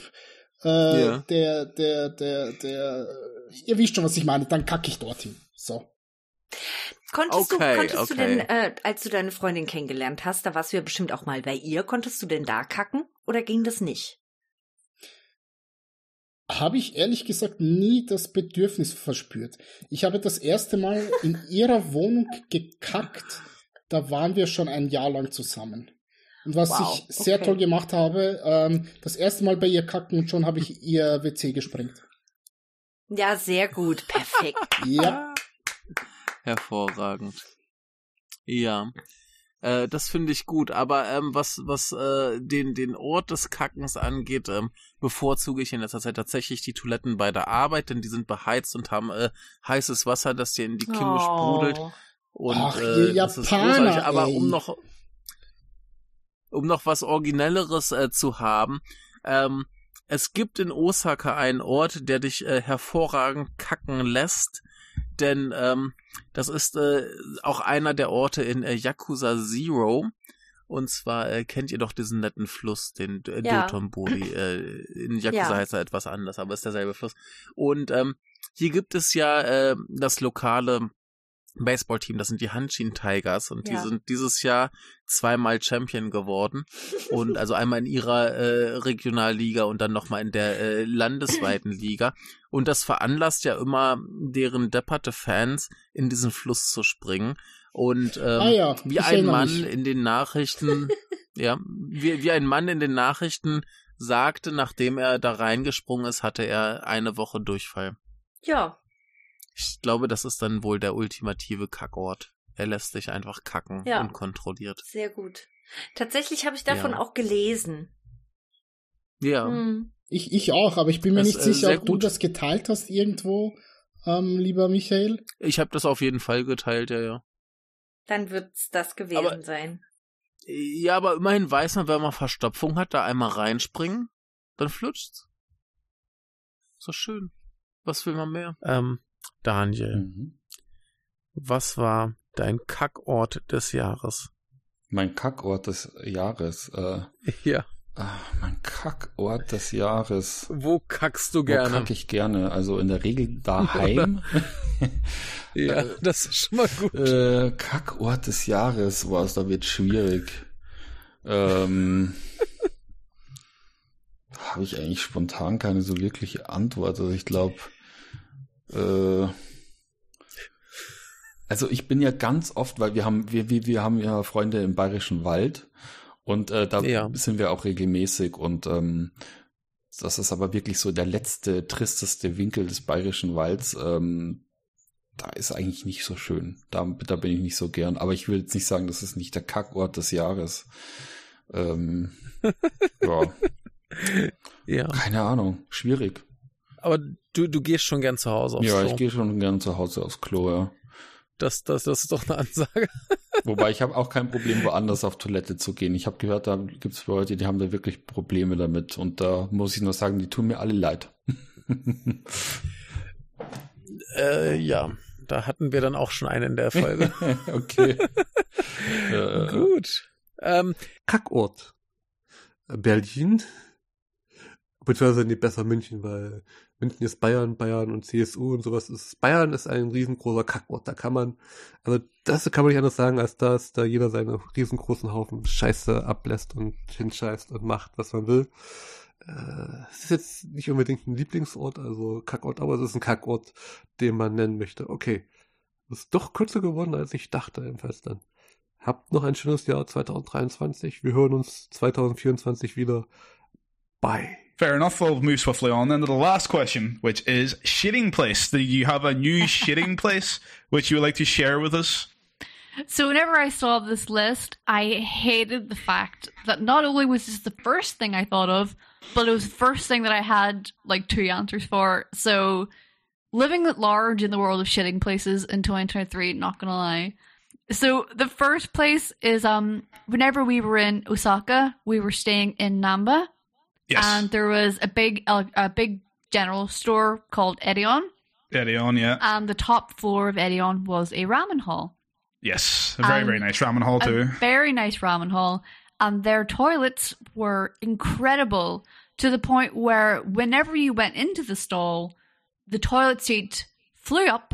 äh, ja. der, der, der, der, ihr wisst schon, was ich meine, dann kacke ich dorthin. So. Konntest okay, du, konntest okay. du denn, äh, als du deine Freundin kennengelernt hast, da warst du ja bestimmt auch mal bei ihr, konntest du denn da kacken oder ging das nicht? Habe ich ehrlich gesagt nie das Bedürfnis verspürt. Ich habe das erste Mal in ihrer Wohnung gekackt, da waren wir schon ein Jahr lang zusammen. Und was wow, ich sehr okay. toll gemacht habe, ähm, das erste Mal bei ihr kacken und schon habe ich ihr WC gesprengt. Ja, sehr gut, perfekt. ja. Hervorragend. Ja. Äh, das finde ich gut, aber ähm, was, was äh, den, den Ort des Kackens angeht, ähm, bevorzuge ich in letzter Zeit tatsächlich die Toiletten bei der Arbeit, denn die sind beheizt und haben äh, heißes Wasser, das dir in die Kimme oh. sprudelt. Und Ach, äh, das ist großartig. Aber um noch um noch was Originelleres äh, zu haben. Ähm, es gibt in Osaka einen Ort, der dich äh, hervorragend kacken lässt, denn ähm, das ist äh, auch einer der Orte in äh, Yakuza Zero. Und zwar äh, kennt ihr doch diesen netten Fluss, den äh, ja. Dotonbori. Äh, in Yakuza ja. heißt er etwas anders, aber ist derselbe Fluss. Und ähm, hier gibt es ja äh, das lokale Baseballteam, das sind die Hanshin Tigers und ja. die sind dieses Jahr zweimal Champion geworden und also einmal in ihrer äh, Regionalliga und dann nochmal in der äh, landesweiten Liga und das veranlasst ja immer deren depperte Fans in diesen Fluss zu springen und ähm, ah ja, wie ein Mann mich. in den Nachrichten ja wie, wie ein Mann in den Nachrichten sagte, nachdem er da reingesprungen ist, hatte er eine Woche Durchfall. Ja, ich glaube, das ist dann wohl der ultimative Kackort. Er lässt sich einfach kacken ja. unkontrolliert. Sehr gut. Tatsächlich habe ich davon ja. auch gelesen. Ja. Hm. Ich, ich auch, aber ich bin mir das, nicht äh, sicher, ob gut. du das geteilt hast irgendwo, ähm, lieber Michael. Ich habe das auf jeden Fall geteilt, ja, ja. Dann wird's das gewesen aber, sein. Ja, aber immerhin weiß man, wenn man Verstopfung hat, da einmal reinspringen, dann flutscht's. So schön. Was will man mehr? Ähm, Daniel, mhm. was war dein Kackort des Jahres? Mein Kackort des Jahres. Äh, ja. Ach, mein Kackort des Jahres. Wo kackst du gerne? Wo kack ich gerne? Also in der Regel daheim. ja, äh, das ist schon mal gut. Äh, Kackort des Jahres, was, da wird schwierig. Ähm, Habe ich eigentlich spontan keine so wirkliche Antwort. Also ich glaube, äh, also ich bin ja ganz oft, weil wir haben, wir, wir, wir haben ja Freunde im Bayerischen Wald und äh, da ja. sind wir auch regelmäßig und ähm, das ist aber wirklich so der letzte, tristeste Winkel des Bayerischen Walds. Ähm, da ist eigentlich nicht so schön. Da, da bin ich nicht so gern. Aber ich will jetzt nicht sagen, das ist nicht der Kackort des Jahres. Ähm, ja. ja. Keine Ahnung. Schwierig. Aber du, du gehst schon gern zu Hause aufs ja, Klo. Ja, ich gehe schon gern zu Hause aufs Klo, ja. Das, das, das ist doch eine Ansage. Wobei ich habe auch kein Problem, woanders auf Toilette zu gehen. Ich habe gehört, da gibt es Leute, die haben da wirklich Probleme damit. Und da muss ich nur sagen, die tun mir alle leid. äh, ja, da hatten wir dann auch schon einen in der Folge. okay. äh, Gut. Ähm, Kackort. Berlin. Beziehungsweise nee, besser München, weil München ist Bayern, Bayern und CSU und sowas ist. Bayern ist ein riesengroßer Kackort. Da kann man, also das kann man nicht anders sagen, als dass da jeder seine riesengroßen Haufen Scheiße ablässt und hinscheißt und macht, was man will. Äh, es ist jetzt nicht unbedingt ein Lieblingsort, also Kackort, aber es ist ein Kackort, den man nennen möchte. Okay. Ist doch kürzer geworden, als ich dachte, jedenfalls dann. Habt noch ein schönes Jahr 2023. Wir hören uns 2024 wieder. Bye. Fair enough. We'll move swiftly on then to the last question, which is shitting place. Do you have a new shitting place which you would like to share with us? So, whenever I saw this list, I hated the fact that not only was this the first thing I thought of, but it was the first thing that I had like two answers for. So, living at large in the world of shitting places in 2023, not gonna lie. So the first place is um whenever we were in Osaka, we were staying in Namba. Yes. And there was a big a big general store called Edion. Edion, yeah. And the top floor of Edion was a ramen hall. Yes, a very and very um, nice ramen hall too. very nice ramen hall, and their toilets were incredible to the point where whenever you went into the stall, the toilet seat flew up,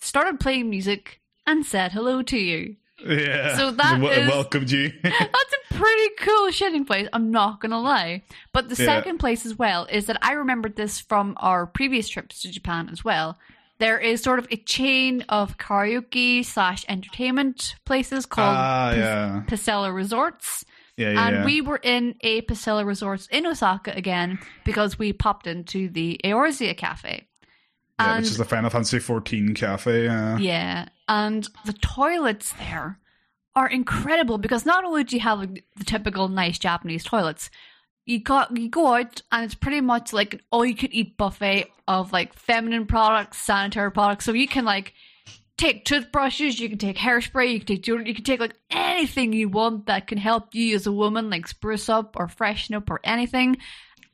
started playing music, and said hello to you. Yeah. So that w- is, welcomed you. that's a pretty cool shitting place. I'm not gonna lie. But the yeah. second place as well is that I remembered this from our previous trips to Japan as well. There is sort of a chain of karaoke slash entertainment places called uh, yeah. Resorts. Yeah, yeah, and yeah. we were in a Pasella Resorts in Osaka again because we popped into the Eorzea Cafe. Yeah, which is the Final Fantasy 14 cafe. Uh. Yeah, and the toilets there are incredible because not only do you have like, the typical nice Japanese toilets, you got you go out and it's pretty much like an all you can eat buffet of like feminine products, sanitary products. So you can like take toothbrushes, you can take hairspray, you can take deodorant, you can take like anything you want that can help you as a woman, like spruce up or freshen up or anything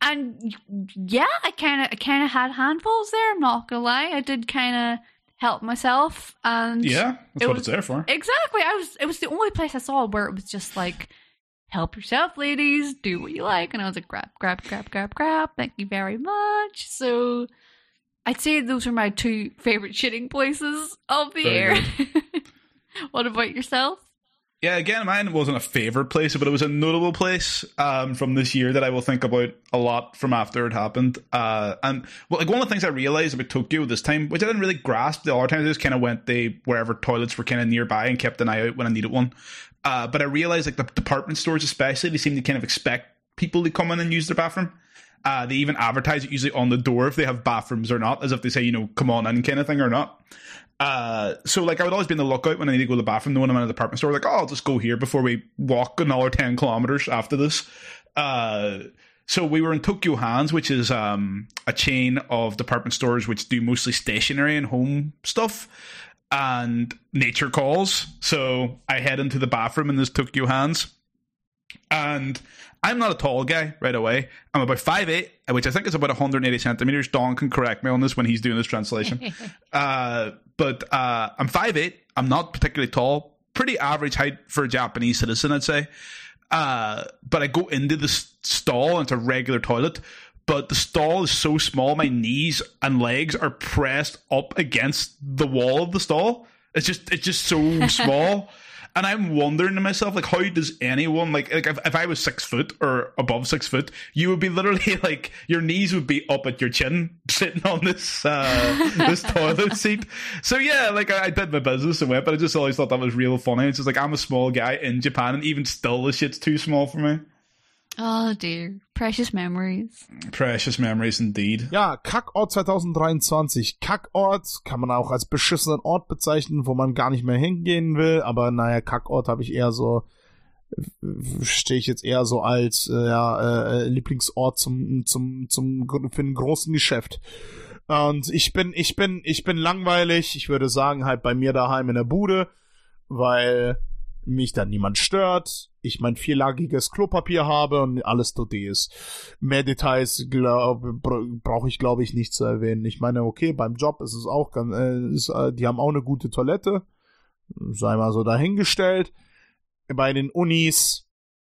and yeah, I kind of, I kind of had handfuls there. I'm not gonna lie, I did kind of help myself, and yeah, that's it what was, it's there for. Exactly. I was, it was the only place I saw where it was just like, help yourself, ladies, do what you like, and I was like, grab, grab, grab, grab, grab. Thank you very much. So. I'd say those are my two favorite shitting places of the Very year. what about yourself? Yeah, again, mine wasn't a favorite place, but it was a notable place um, from this year that I will think about a lot from after it happened. Uh, and well, like one of the things I realized about Tokyo this time, which I didn't really grasp the other times, I just kind of went they wherever toilets were kind of nearby and kept an eye out when I needed one. Uh, but I realized like the department stores, especially, they seem to kind of expect people to come in and use their bathroom. Uh, they even advertise it usually on the door if they have bathrooms or not, as if they say, you know, come on in kind of thing or not. Uh, so like I would always be in the lookout when I need to go to the bathroom. When I'm in a department store, like, oh, I'll just go here before we walk another ten kilometers after this. Uh, so we were in Tokyo Hands, which is um, a chain of department stores which do mostly stationery and home stuff and nature calls. So I head into the bathroom in this Tokyo Hands, and I'm not a tall guy right away. I'm about 5'8", which I think is about 180 centimeters. Don can correct me on this when he's doing this translation. uh, but uh, I'm 5'8". I'm not particularly tall. Pretty average height for a Japanese citizen, I'd say. Uh, but I go into the stall, into a regular toilet. But the stall is so small, my knees and legs are pressed up against the wall of the stall. It's just, it's just so small. And I'm wondering to myself, like, how does anyone like, like if, if I was six foot or above six foot, you would be literally like your knees would be up at your chin, sitting on this uh, this toilet seat. So yeah, like I, I, did my business and went, but I just always thought that was real funny. It's just like I'm a small guy in Japan, and even still, the shit's too small for me. Oh dear. Precious memories. Precious memories indeed. Ja, Kackort 2023. Kackort kann man auch als beschissenen Ort bezeichnen, wo man gar nicht mehr hingehen will, aber naja, Kackort habe ich eher so stehe ich jetzt eher so als äh, ja, äh, Lieblingsort zum zum zum für ein großen Geschäft. Und ich bin ich bin ich bin langweilig, ich würde sagen halt bei mir daheim in der Bude, weil mich dann niemand stört, ich mein vierlagiges Klopapier habe und alles tut ist. Mehr Details brauche ich glaube ich nicht zu erwähnen. Ich meine, okay, beim Job ist es auch ganz, äh, ist, äh, die haben auch eine gute Toilette, sei mal so dahingestellt. Bei den Unis,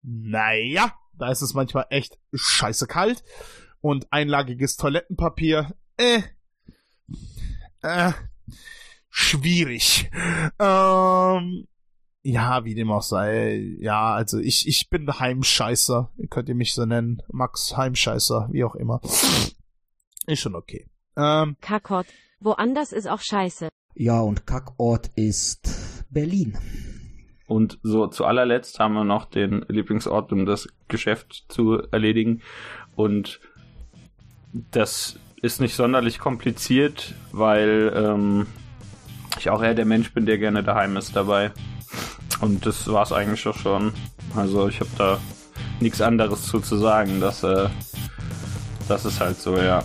naja, da ist es manchmal echt scheiße kalt und einlagiges Toilettenpapier, äh, äh, schwierig. Ähm, ja, wie dem auch sei. Ja, also ich, ich bin Heimscheißer. Könnt ihr mich so nennen. Max Heimscheißer, wie auch immer. Ist schon okay. Ähm, Kackort. Woanders ist auch scheiße. Ja, und Kackort ist Berlin. Und so zu allerletzt haben wir noch den Lieblingsort, um das Geschäft zu erledigen. Und das ist nicht sonderlich kompliziert, weil ähm, ich auch eher der Mensch bin, der gerne daheim ist dabei. Und das war es eigentlich auch schon. Also ich habe da nichts anderes zu, zu sagen. Das äh, Das ist halt so, ja.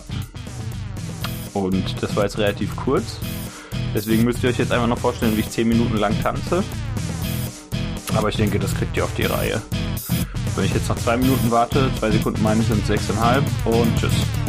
Und das war jetzt relativ kurz. Deswegen müsst ihr euch jetzt einfach noch vorstellen, wie ich 10 Minuten lang tanze. Aber ich denke, das kriegt ihr auf die Reihe. Wenn ich jetzt noch 2 Minuten warte, 2 Sekunden meine sind 6,5 und tschüss.